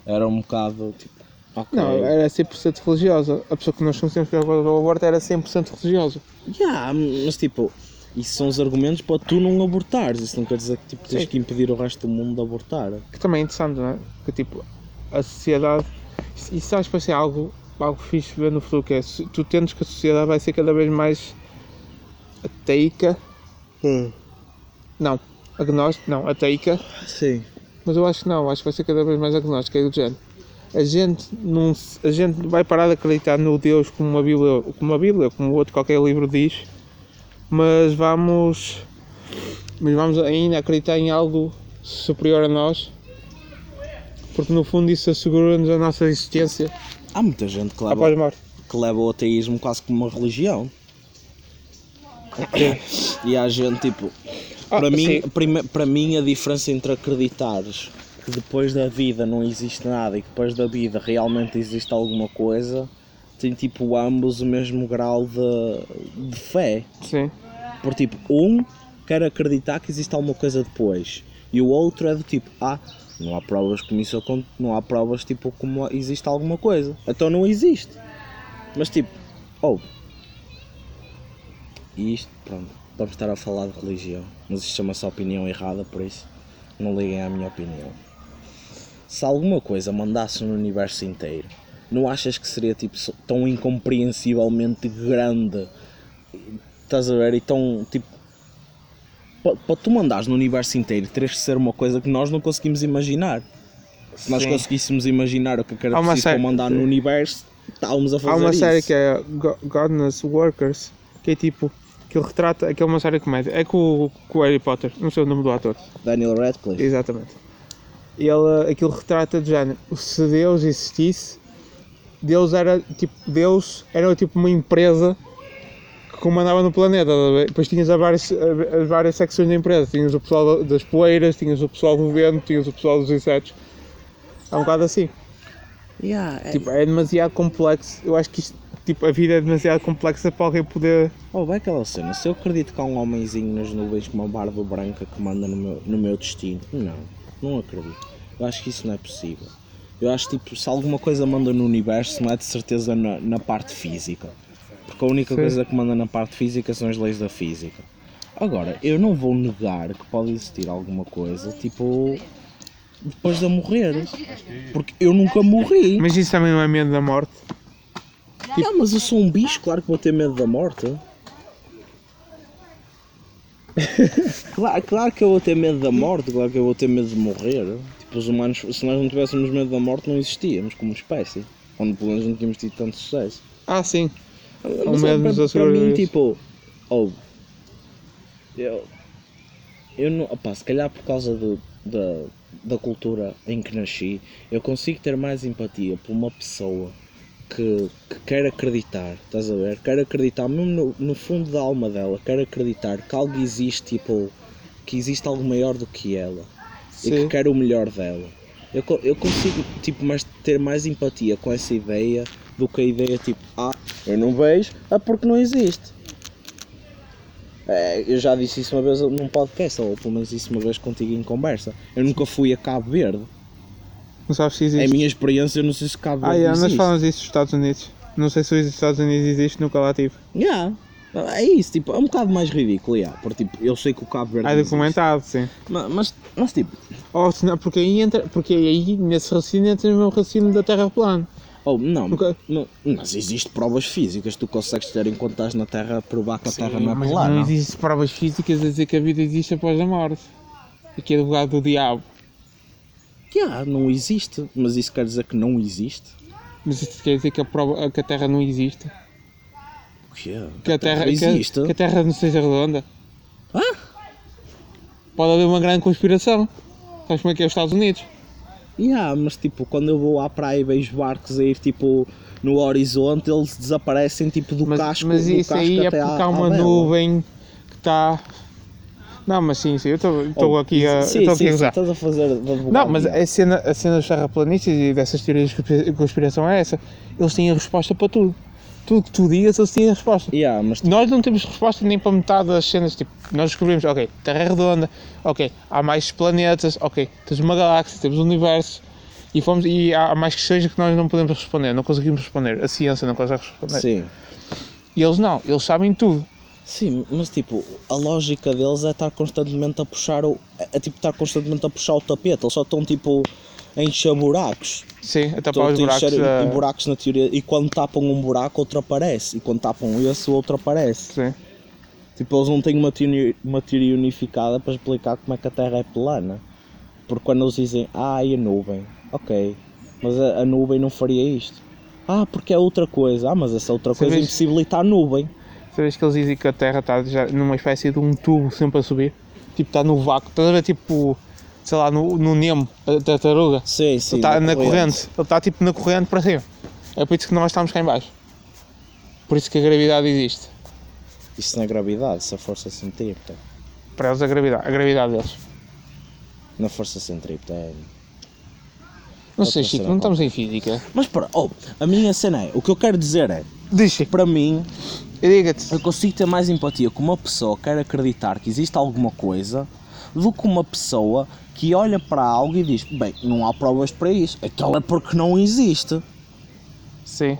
eram um bocado tipo. ok. Não, era 100% religiosa. A pessoa que nós conhecemos que era contra o aborto era 100% religiosa. Yeah, mas tipo, isso são os argumentos para tu não abortares. Isso não quer dizer que tipo, tens Sim. que impedir o resto do mundo de abortar. Que também é interessante, não é? Que tipo, a sociedade. Isso acho que vai ser algo, algo fixe ver no futuro, que é tu tendes que a sociedade vai ser cada vez mais ateica. Não, agnóstica, não, ateica. Sim. Mas eu acho que não, acho que vai ser cada vez mais agnóstica, é do género. A gente, não, a gente vai parar de acreditar no Deus como uma Bíblia, como uma Bíblia, como outro qualquer livro diz, mas vamos, mas vamos ainda acreditar em algo superior a nós, porque no fundo isso assegura-nos a nossa existência Há muita gente que leva, a que leva o ateísmo quase como uma religião. E há gente tipo. Ah, Para mim, sim. prime- para mim a diferença entre acreditares que depois da vida não existe nada e que depois da vida realmente existe alguma coisa tem tipo ambos o mesmo grau de, de fé. Sim, Por tipo, um quer acreditar que existe alguma coisa depois e o outro é do tipo, ah, não há provas como isso não há provas tipo como existe alguma coisa. Então não existe. Mas tipo, oh. E isto, pronto, vamos estar a falar de religião, mas isto chama-se opinião errada, por isso não liguem à minha opinião. Se alguma coisa mandasse no universo inteiro, não achas que seria tipo tão incompreensivelmente grande Estás a ver? Então, tipo, para tu mandares no universo inteiro, terias que ser uma coisa que nós não conseguimos imaginar. Se nós Sim. conseguíssemos imaginar o que era Há uma preciso para série- mandar no universo, estávamos a fazer há uma isso. série que é Go- Godness Workers, que é tipo, que ele retrata, que é uma série de comédia, é com, o- com o Harry Potter, não sei o nome do ator. Daniel Radcliffe. Exatamente. ele, aquilo retrata de género. Se Deus existisse, Deus era tipo, Deus era tipo uma empresa que comandava no planeta. Depois tinhas as várias, as várias secções da empresa. Tinhas o pessoal das poeiras, tinhas o pessoal do vento, tinhas o pessoal dos insetos. É um bocado assim. Yeah, é- Tipo, é demasiado complexo. Eu acho que isto, tipo, a vida é demasiado complexa para alguém poder. Oh, vai aquela cena. Se eu acredito que há um homenzinho nas nuvens com uma barba branca que manda no meu, no meu destino, não, não acredito. Eu acho que isso não é possível. Eu acho tipo, se alguma coisa manda no universo, não é de certeza na, na parte física. Porque a única Sim. coisa que manda na parte física são as leis da física. Agora, eu não vou negar que pode existir alguma coisa, tipo, depois de eu morrer. Porque eu nunca morri. Mas isso também não é medo da morte. Ah, mas eu sou um bicho, claro que vou ter medo da morte. claro, claro que eu vou ter medo da morte, claro que eu vou ter medo de morrer. Tipo, os humanos, se nós não tivéssemos medo da morte, não existíamos como espécie. Quando pelo menos não tínhamos tido tanto sucesso. Ah, sim. Mas, medo para, para mim, tipo, oh, eu, eu não, opá, se calhar por causa do, da, da cultura em que nasci, eu consigo ter mais empatia por uma pessoa que, que quer acreditar, estás a ver? Quer acreditar, mesmo no, no fundo da alma dela, quer acreditar que algo existe, tipo, que existe algo maior do que ela e que Sim. quer o melhor dela. Eu, eu consigo tipo, mais, ter mais empatia com essa ideia do que a ideia tipo, ah, eu não vejo, é porque não existe. É, eu já disse isso uma vez num podcast, ou pelo menos disse uma vez contigo em conversa. Eu nunca fui a Cabo Verde. Não sabes se É a existe. minha experiência, eu não sei se Cabo Ah, yeah, nós existe. falamos disso dos Estados Unidos. Não sei se os Estados Unidos existe, nunca lá tive. Yeah. É isso, tipo, é um bocado mais ridículo, yeah, porque tipo, eu sei que o Cabo Verde Ah, existe. documentado, sim. Mas, mas, mas, tipo, Ou se não, porque aí entra, porque aí nesse raciocínio entra no meu raciocínio da Terra plana. oh, não, Nunca- não, mas existe provas físicas, tu consegues ter enquanto estás na Terra provar que a Terra não é plana. não existem provas físicas a dizer que a vida existe após a morte. Aqui é do lado do diabo. Yeah, não existe, mas isso quer dizer que não existe? Mas isto quer dizer que a, prova, que a Terra não existe? O quê? Que a Terra, que a- existe? Que, a Terra não seja redonda? Hã? Pode haver uma grande conspiração. Sabes como é que é os Estados Unidos? Yeah, mas tipo, quando eu vou à praia e vejo barcos a ir tipo no horizonte, eles desaparecem tipo do Mas, casco mas isso casco aí é porque há uma nuvem que está. Não, mas sim, sim, eu estou aqui a. sim, sim, aqui a sim, usar. estás a fazer Não, mas diabo. a cena, a cena dos terraplanistas e dessas teorias de conspi- conspiração é essa. Eles têm a resposta para tudo. Tudo que tu digas, eles têm a resposta. Yeah, mas Nós não temos resposta nem para metade das cenas. Tipo, nós descobrimos, ok, Terra é redonda, ok, há mais planetas, ok, temos uma galáxia, temos um universo. E, fomos, e há mais questões que nós não podemos responder, não conseguimos responder. A ciência não consegue responder. sim. E eles não, eles sabem tudo. Sim, mas tipo, a lógica deles é estar constantemente a puxar o. É, é, tipo estar constantemente a puxar o tapete, eles só estão tipo a encher buracos. Sim, a tapar os buracos. encher eh, buracos na teoria. E quando tapam um buraco, outro aparece. E quando tapam esse, o outro aparece. sim. Tipo, eles não têm uma teoria, uma teoria unificada para explicar como é que a Terra é plana. Porque quando eles dizem, ah, e a nuvem? Ok, mas a, a nuvem não faria isto. Ah, porque é outra coisa. Ah, mas essa outra coisa Sabes- impossibilita a nuvem. Sabes que eles dizem que a Terra está já numa espécie de um tubo sempre a subir? Tipo, está no vácuo. Estás a ver, tipo, sei lá, no, no Nemo, a tartaruga? Sim, sim. Ele está na corrente. Ele está tipo na corrente para cima. É por isso que nós estamos cá em baixo. Por isso que a gravidade existe. Isso não é gravidade, isso é força centrípeta. Para eles a gravidade, a gravidade deles. Na força centrípeta é. Não sei, Chico, não estamos em física. Mas para, oh, a minha cena é, o que eu quero dizer é, Diz, para mim, diga-te. eu consigo ter mais empatia com uma pessoa que quer acreditar que existe alguma coisa do que uma pessoa que olha para algo e diz, bem, não há provas para isso, então é porque não existe. Sim.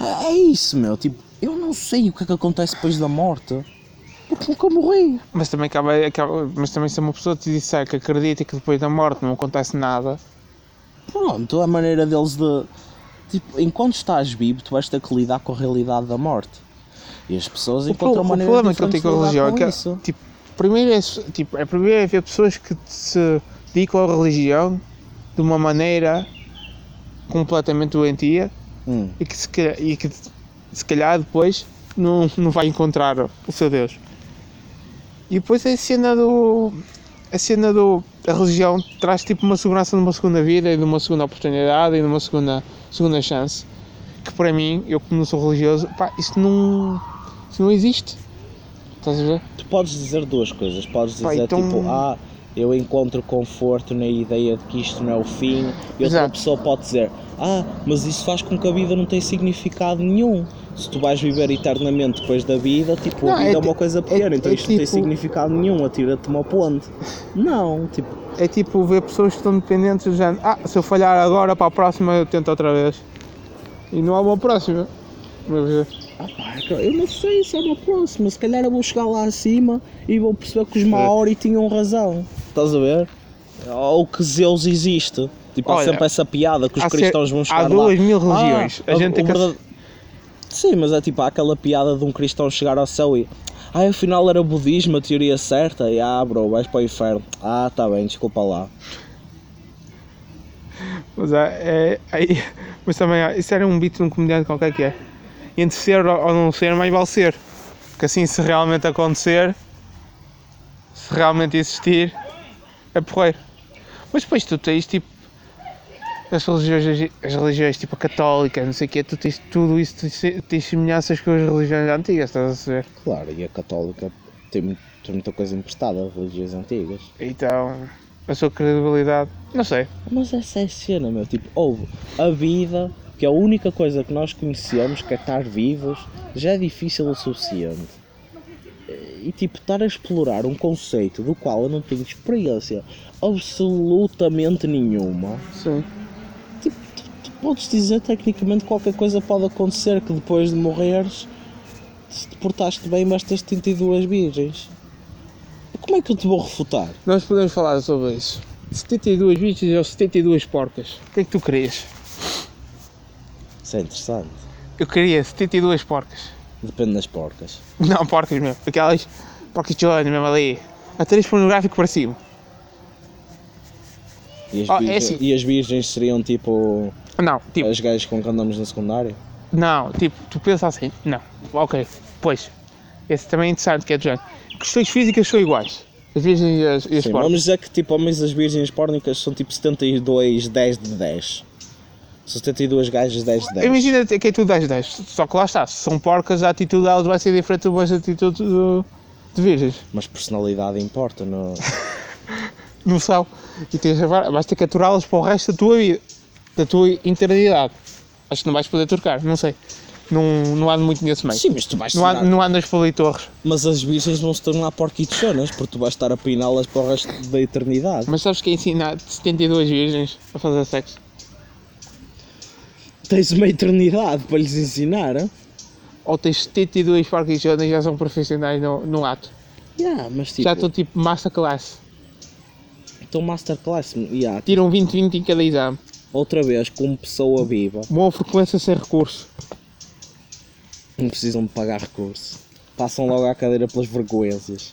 É é isso, meu, tipo, eu não sei o que é que acontece depois da morte, porque nunca morri. Mas também, acaba, acaba- mas também se uma pessoa te disser que acredita que depois da morte não acontece nada, Pronto, a maneira deles de. Tipo, enquanto estás vivo, tu vais ter que lidar com a realidade da morte. E as pessoas O, encontram o maneiras problema que eu tenho com a de religião é que, isso. tipo, primeiro é, tipo, é primeiro é ver pessoas que se dedicam à religião de uma maneira completamente doentia Hum, e que se calhar, e que se calhar depois não, não vai encontrar o seu Deus. E depois é a cena do. a cena do. a religião traz tipo uma segurança numa segunda vida e de uma segunda oportunidade e de uma segunda, segunda chance. Que para mim, eu como não sou religioso, pá, isso não, isso não existe. Estás a ver? Tu podes dizer duas coisas. Podes dizer Pá, então- tipo, ah, eu encontro conforto na ideia de que isto não é o fim. E outra pessoa pode dizer, ah, mas isso faz com que a vida não tenha significado nenhum. Se tu vais viver eternamente depois da vida, tipo, Não, a vida é é, uma coisa pequena, é- então é isto não tem tipo- significado nenhum, atira-te uma ponte. Não, tipo, É tipo ver pessoas que estão dependentes do género, ah, se eu falhar agora para a próxima eu tento outra vez. E não há uma próxima. Mas, ah eu não sei se é uma próxima, se calhar eu vou chegar lá acima e vou perceber que os Maori tinham razão. Estás a ver? Ou que Zeus existe. Tipo, há Olha, sempre essa piada que os há ser- cristãos vão há chegar lá. duas mil religiões. Ah, a gente tem que. verdade- Sim, mas é tipo há aquela piada de um cristão chegar ao céu e ah, afinal era budismo, a teoria certa, e ah, bro, vais para o inferno. Ah, tá bem, desculpa lá. Mas, é, é, aí- mas também, ah, isso era um beat de um comediante qualquer que é. Entre ser ou não ser, mais vale ser. Porque assim, se realmente acontecer, se realmente existir, é porreiro. Mas depois tu tens tipo. As religiões, as religiões tipo a católica, não sei o quê, tu tens tudo isso, tens, tens semelhanças com as religiões antigas, estás a ver? Claro, e a católica tem, mu- tem muita coisa emprestada, religiões antigas. Então, a sua credibilidade, não sei. Mas essa é a cena, meu. Tipo, houve a vida, que é a única coisa que nós conhecemos, que é estar vivos, já é difícil o suficiente. E tipo, estar a explorar um conceito do qual eu não tenho experiência absolutamente nenhuma. Sim. Tipo, tu, tu podes dizer tecnicamente qualquer coisa pode acontecer que depois de morreres, se te portaste bem, vais ter 72 virgens. Como é que eu te vou refutar? Nós podemos falar sobre isso. 72 bichos ou 72 porcas. O que é que tu querias? Isso é interessante. Eu queria 72 porcas. Depende das porcas. Não, porcas mesmo. Aquelas porcas chonas mesmo ali. Atriz pornográfico para cima. E as, Oh, é virgens, assim. e as virgens seriam tipo Não, tipo, as gajas com que andamos no secundário? não, tipo, tu pensas assim. Não, ok, pois. Esse também é interessante, que é do género. Questões físicas são iguais. As virgens e as, e as Sim, porcas. vamos dizer que tipo homens das virgens pórnicas são tipo 72, 10 de 10. São 72 gajas 10 de 10. Imagina que é tudo 10 10. Só que lá está, se são porcas, a atitude delas vai ser diferente das atitude do- de virgens. Mas personalidade importa, não? no céu e tens a vais ter que aturá-las para o resto da tua vida, da tua eternidade. Acho que não vais poder trocar, não sei. Não, não ando muito nesse meio. Sim, mas tu vais Não, tirar- não andas por ali torres. Mas as virgens vão se tornar porquichonas porque tu vais estar a peiná-las para o resto da eternidade. Mas sabes que ensina 72 virgens a fazer sexo? Tens uma eternidade para lhes ensinar. hein? Ou tens 72 parquichonas e já são profissionais no, no ato? Yeah, mas tipo, Já estão tipo masterclass. então masterclass, yeah, Tiram 20, 20 em cada exame. outra vez como pessoa viva, Boa frequência sem recurso. não precisam de pagar recurso. Passam logo à cadeira pelas vergonhas.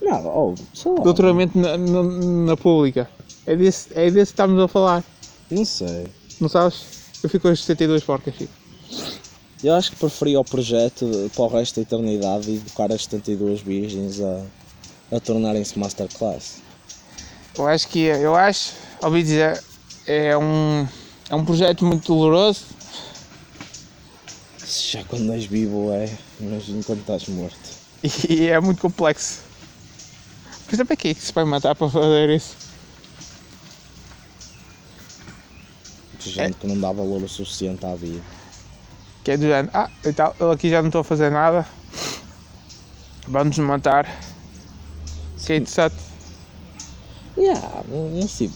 Não, oh, sei lá. Doutoramento na, na, na pública. É desse, é desse que estamos a falar. Não sei. Não sabes? Eu fico com as 72 porcas. Chico. Eu acho que preferia o projeto para o resto da eternidade e educar as 72 virgens a, a tornarem-se masterclass. Eu acho que eu acho, ouvi dizer, é um, é um projeto muito doloroso. Se Já quando és vivo é, imagino quando estás morto. E é muito complexo. Por exemplo, que é que se vai matar para fazer isso? De gente que não dá valor o suficiente à vida. Que é do género, ah, e tal, eu aqui já não estou a fazer nada. Vamos matar. Que é interessante. Yeah, não sei.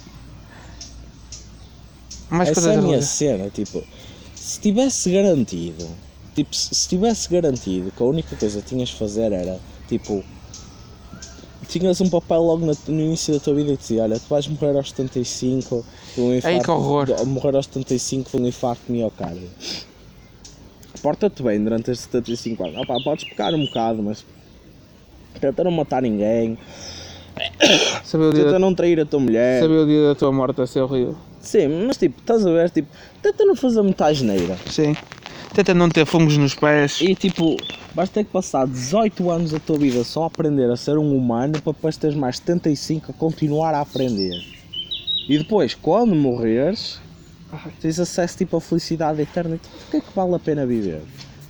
Mais Essa é a minha cena, tipo, se tivesse garantido, tipo, se se tivesse garantido que a única coisa que tinhas de fazer era, tipo, tinhas um papel logo na- no início da tua vida e dizia, olha, tu vais morrer aos 75 de um infarto, que horror. de- morrer aos 75 de um infarto de miocárdio. Porta-te bem durante estes 75 anos. Opá, podes pecar um bocado, mas tenta não matar ninguém, Saber o, dia tenta da, não trair a tua mulher. saber o dia da tua morte a ser horrível. Sim, mas tipo, estás a ver, tipo, tenta não fazer muita asneira. Sim. Tenta não ter fungos nos pés. E tipo, vais ter que passar 18 anos da tua vida só a aprender a ser um humano para depois teres mais 75 a continuar a aprender. E depois, quando morreres, tens acesso tipo a felicidade eterna. Então, porquê é que vale a pena viver?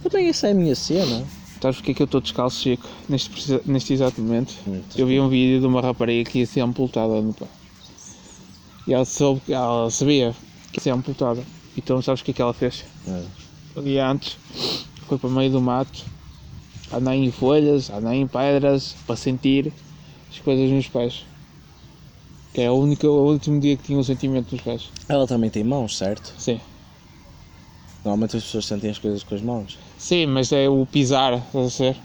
Também essa é a minha cena. Sabes porque é que eu estou descalço, Chico? Neste, neste exato momento. Hum, Eu vi um vídeo de uma rapariga que ia ser amputada no pé. E ela, soube, ela sabia que ia ser amputada. Então sabes o que é que ela fez? É. Dia antes foi para o meio do mato, a andar em folhas, a andar em pedras, para sentir as coisas nos pés. Que é o, único, o último dia que tinha um sentimento nos pés. Ela também tem mãos, certo? Sim. Normalmente as pessoas sentem as coisas com as mãos. Sim, mas é o pisar, a ser?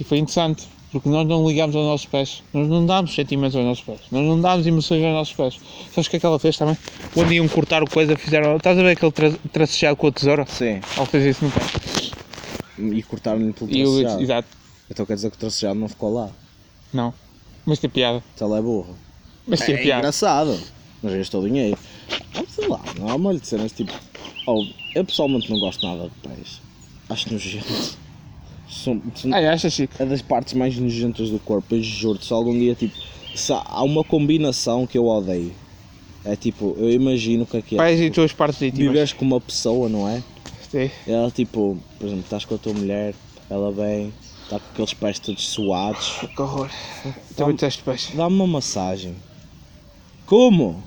E foi interessante, porque nós não ligamos aos nossos pés. Nós não damos sentimentos aos nossos pés. Nós não damos emoções aos nossos pés. Sabes o que é que ela fez também? Quando iam cortar o coisa, fizeram. Estás a ver aquele tra tracejado com a tesoura? Sim. Ela fez isso no pé. E cortaram-lhe pelo E eu, tracejado. exato, Então quer dizer que o tracejado não ficou lá. não. Mas tem piada. Então ela é burra. Mas tem É piada. engraçado. Mas gastou dinheiro. Sei lá, não há molho de cenas tipo. Oh, eu pessoalmente não gosto nada de pés. Acho nojento. São, são- Ah, achas, Chico? é das partes mais nojentas do corpo, eu juro-te. Se algum dia, tipo. Se há uma combinação que eu odeio. É tipo, eu imagino o que é que é. Pés e tuas partes íntimas. Viveres com uma pessoa, não é? Sim. Ela tipo, por exemplo, estás com a tua mulher, ela vem, está com aqueles pés todos suados. Que horror. Também detesto pés. Dá-me uma massagem. Como?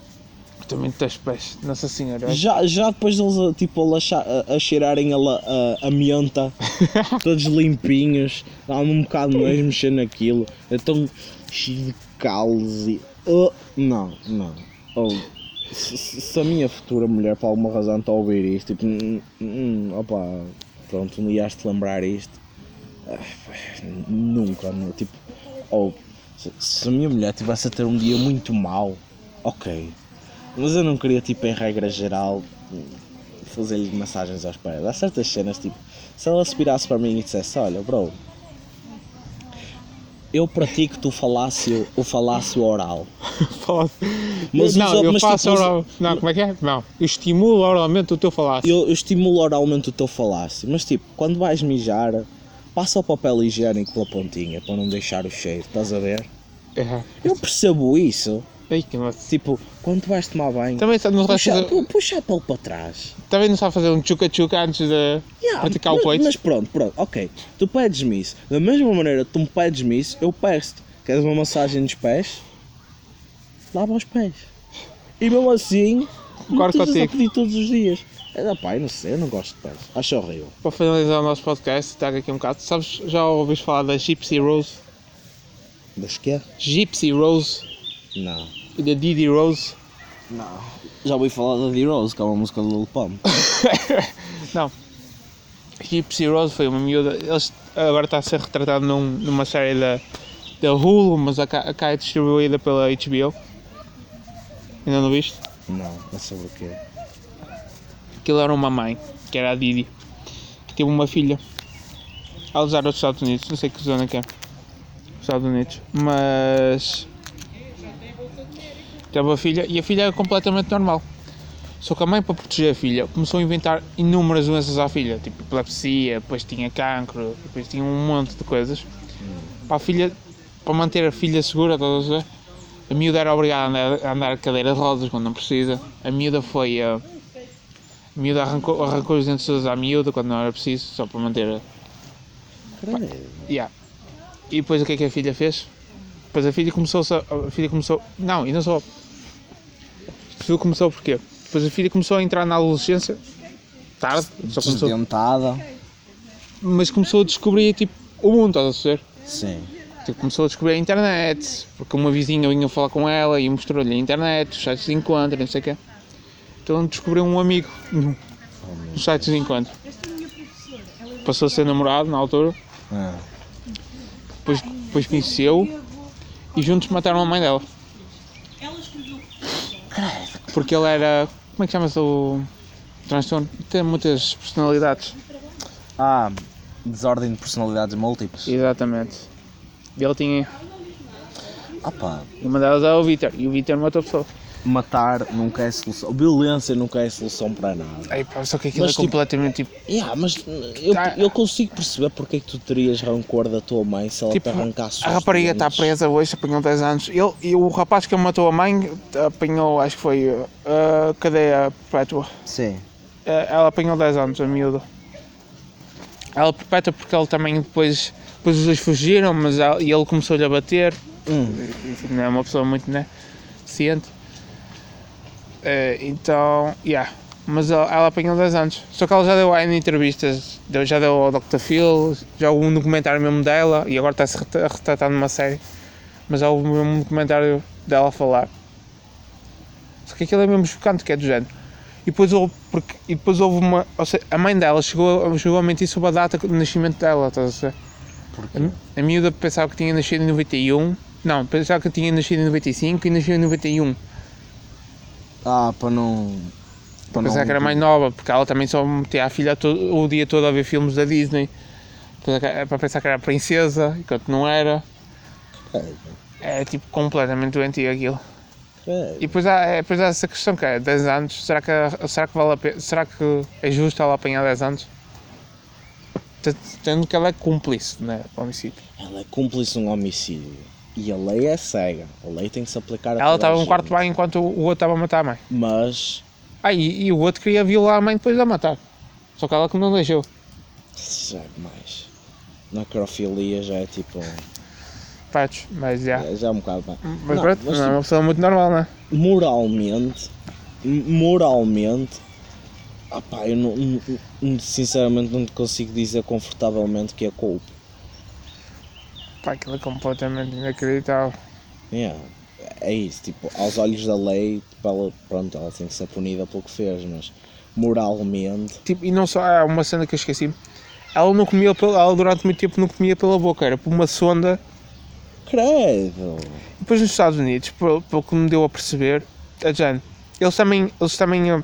Também detesto pés. Nossa Senhora. Já, já depois deles tipo, a, a, a cheirarem a, a, a menta, todos limpinhos, dá-me um bocado nojo mexer naquilo, é tão cheio de calos e. Oh, não, não. Oh, se, se- se a minha futura mulher por alguma razão está a ouvir isto, tipo, hum, hum, opa, pronto, não ias te lembrar isto. Ah, Nunca, não, tipo, oh, se, se a minha mulher tivesse a ter um dia muito mau, ok. Mas eu não queria, tipo, em regra geral, fazer-lhe massagens aos pés. Há certas cenas, tipo, se ela se virasse para mim e dissesse: Olha, bro, eu pratico o falácio, o falácio oral. Mas não, eu mas, faço tipo, oral. Não, como é que é? Não. Eu estimulo oralmente o teu falácio. Eu, eu estimulo oralmente o teu falácio, mas tipo, quando vais mijar, passa o papel higiênico pela pontinha para não deixar o cheiro, estás a ver? É. Eu percebo isso. Ai, que nossa. Tipo, quando tu vais tomar banho, Também sabe- não puxa, fazer, pu- puxa a pele para trás. também não sabe fazer um chuca-chuca antes de Yeah, praticar o mas, coito. mas pronto, pronto, ok. Tu pedes-me isso. Da mesma maneira que tu me pedes-me isso, eu peço-te. Queres uma massagem nos pés? Lava os pés. E mesmo assim, Concordo estejas a contigo. pedir todos os dias. É, pá, eu não sei, eu não gosto de pés. Acho horrível. Para finalizar o nosso podcast, está aqui um bocado. Sabes, já ouviste falar da Gypsy Rose? Das que é? Gypsy Rose Não. E da Didi Rose? Não. Já ouvi falar da D-Rose, que é uma música do Lil Pump. Não. Gypsy Rose foi uma miúda. Eles, agora está a ser retratado num- numa série da, da Hulu, mas a cá cá é distribuída pela HBO. Ainda não viste? Não, não sobre o quê. Aquilo era uma mãe, que era a Didi, que teve uma filha. Eles eram dos Estados Unidos, não sei que zona que é. Estados Unidos. Mas. Teve uma filha e a filha era completamente normal. Só que a mãe, para proteger a filha, começou a inventar inúmeras doenças à filha, tipo epilepsia, depois tinha cancro, depois tinha um monte de coisas. Para a filha, para manter a filha segura, estás a ver? A miúda era obrigada a andar, a andar de cadeira de rodas quando não precisa. A miúda foi. A, a miúda arrancou, arrancou os dentes todos à miúda quando não era preciso, só para manter a. Credo. Yeah. E depois o que é que a filha fez? Depois a filha começou a, a filha começou. Não, e não só. Tudo começou porquê? Depois a filha começou a entrar na adolescência. Tarde, só começou. Desdentada. Mas começou a descobrir tipo o mundo, estás a ver? Sim. Tipo, começou a descobrir a internet, porque uma vizinha vinha falar com ela e mostrou-lhe a internet, os sites de encontro, não sei o quê. Então descobriu um amigo no- nos sites de encontro. Passou a ser namorado na altura, Ah. depois, depois conheceu e juntos mataram a mãe dela. Porque ele era. Como é que chama-se o transtorno? Tem muitas personalidades. ah, desordem de personalidades múltiplas. Exatamente. E ele tinha. Ah pá, Uma delas era o Vitor e o Vitor matou a pessoa. Matar nunca é solução. Violência nunca é solução para nada. Ei, pá, só que aquilo Mas, é tipo, completamente tipo. Yeah, mas eu, Tá. eu consigo perceber porque é que tu terias rancor da tua mãe se ela Tipo, te arrancasse a rapariga está presa hoje, apanhou 10 anos. Ele, e o rapaz que matou a mãe apanhou, acho que foi uh, cadeia perpétua. Sim. Eh, Ela apanhou 10 anos, a miúda. Ela perpétua porque ele também depois, depois os dois fugiram, mas ela- e ele começou-lhe a bater. Hum. Enfim, é uma pessoa muito né, ciente. Eh, então, yeah. Mas ela, ela apanhou 10 anos. Só que ela já deu N entrevistas, deu, já deu ao Dr. Phil, já houve um documentário mesmo dela e agora está-se a retratar numa série. Mas já houve mesmo um documentário dela a falar. Só que aquilo é mesmo chocante, que é do género. E depois houve, porque, e depois houve uma. Ou seja, a mãe dela chegou, chegou a mentir sobre a data do nascimento dela, estás a ver? A, a miúda pensava que tinha nascido em 91. Não, pensava que tinha nascido em 95 e nasceu em 91. Ah, para não. Para Pensava que era mais nova, porque ela também só metia a filha to- o dia todo a ver filmes da Disney. É Para pensar que era princesa, enquanto não era. É tipo completamente doentio aquilo. É, E depois há, é, depois há essa questão que é 10 anos, será que, será que vale a pena, será que é justo ela apanhar 10 anos? Tendo- que ela é cúmplice, né, homicídio. Ela é cúmplice de um homicídio. E a lei é cega. A lei tem que se aplicar a Ela estava num quarto bem enquanto o outro estava a matar a mãe. Mas. Ah, e, e o outro queria violar a mãe depois de a matar. Só que ela que não deixou. Já é demais. Necrofilia já é tipo. Fatos, mas já. Já é um bocado mais. Mas Não, pronto, mas, não é uma pessoa muito normal, não é? moralmente, moralmente, ah pá, eu não- sinceramente não te consigo dizer confortavelmente que é culpa. Pá, aquilo é completamente inacreditável. Yeah. É isso, tipo, aos olhos da lei, tipo, ela, pronto, ela tem que ser punida pelo que fez, mas moralmente, Tipo, e não só, há uma cena que eu esqueci. Ela não comia, ela durante muito tempo não comia pela boca, era por uma sonda credo. Depois nos Estados Unidos, pelo, pelo que me deu a perceber, a Jane, eles também, eles também, eh,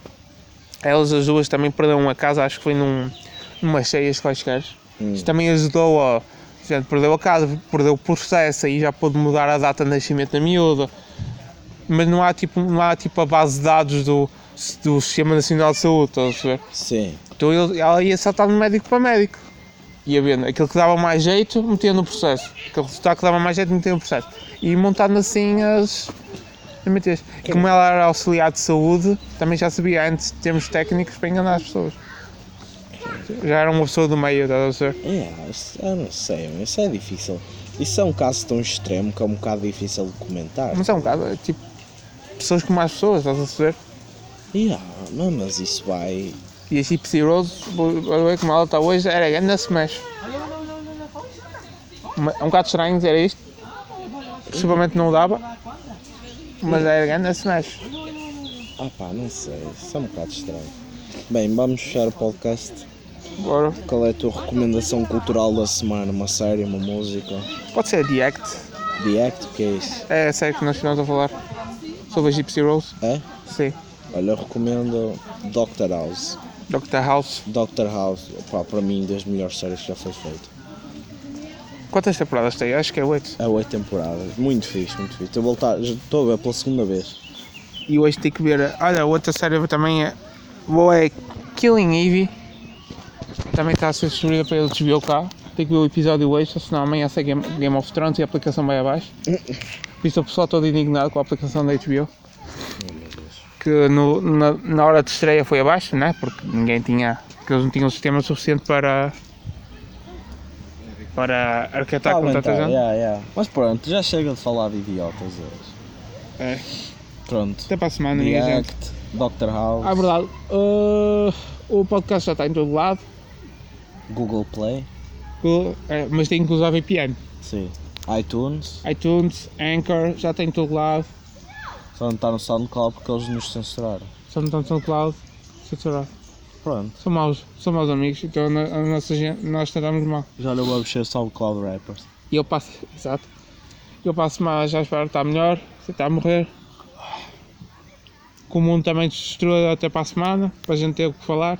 elas as duas também perderam a casa, acho que foi num, numa cheias quaisquer. Hum. Isto também ajudou a, perdeu a casa, perdeu o processo, aí já pôde mudar a data de nascimento da miúda. Mas não há tipo, não há tipo a base de dados do, do Sistema Nacional de Saúde, estás a perceber? Sim, Então ele, ela ia saltar de médico para médico. Ia vendo aquilo que dava mais jeito, metia no processo. Aquele resultado que dava mais jeito, metia no processo. E montando assim as. como ela era auxiliar de saúde, também já sabia antes de termos técnicos para enganar as pessoas. Já era uma pessoa do meio, estás a yeah, isso- eu não sei, isso é difícil. Isso é um caso tão extremo que é um bocado difícil de comentar. Mas é um caso, é tipo. Pessoas com mais pessoas, estás a ver? Yeah, não, mas isso vai. E a Gypsy Rose, vou ver como ela está hoje, era grande smash. É um bocado estranho dizer isto. Possivelmente não dava. Mas era grande smash. Ah pá, não sei, isso é um bocado estranho. Bem, vamos fechar o podcast. Agora, Qual é a tua recomendação cultural da semana? Uma série, uma música? pode ser The Act. The Act, o que é isso? É a série que nós estamos a falar. Sobre a Gypsy Rose. É? Sim. Olha, eu recomendo Doctor House. Dr. House. Doctor House, pá, para mim, das melhores séries que já foi feita. Quantas temporadas tem? Acho que é 8. É oito temporadas, muito fixe, muito fixe. Estou a voltar, estou a ver pela segunda vez. E hoje tenho que ver. Olha, outra série também é. Boa é Killing Eve. Também está a ser distribuída para eles HBO cá. Tenho que ver o episódio hoje, senão amanhã sai Game, Game of Thrones e a aplicação vai abaixo. Isso o pessoal todo indignado com a aplicação da HBO. Que no- na, na hora de estreia foi abaixo, né? Porque ninguém tinha. que eles não tinham sistema suficiente para. para arquetar com tanta Aumentar, gente. yeah, yeah. Mas pronto, já chega de falar de idiotas hoje. É. Pronto. Até para a semana, The minha gente. Doctor House, Ah, verdade. Uh, o podcast já está em todo lado, Google Play, uh, é, mas tem que usar VPN. sim. iTunes, iTunes, Anchor, já tem em todo lado. só não está no SoundCloud porque eles nos censuraram. Só não estão no SoundCloud. censurado. Pronto, São maus, são maus amigos, então na- a nossa gente, nós tratamos mal. já não vamos ser SoundCloud rappers. E eu passo, exato. Eu passo mal, já espero estar melhor, você está a morrer. Que o mundo também se destrua até para a semana, para a gente ter o que falar.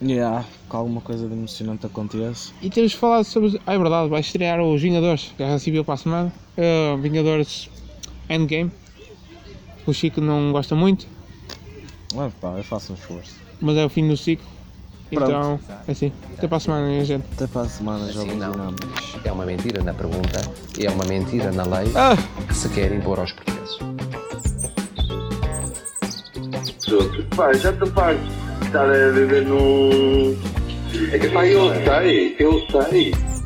Yeah, que alguma coisa de emocionante aconteça. E temos falar sobre. Ah, é verdade, vai estrear os Vingadores, Guerra Civil para a semana. Uh, Vingadores Endgame. O Chico não gosta muito, Ah, pá, eu faço um esforço. mas é o fim do ciclo. Pronto. Então, é assim. Até para a semana, minha gente. Até para a semana, jovens Assim não. dinâmicos. É uma mentira na pergunta e é uma mentira na lei Ah! que se quer impor aos portugueses. Pronto. Pá, já estou farto de estar a viver num. É que eu sei, eu sei.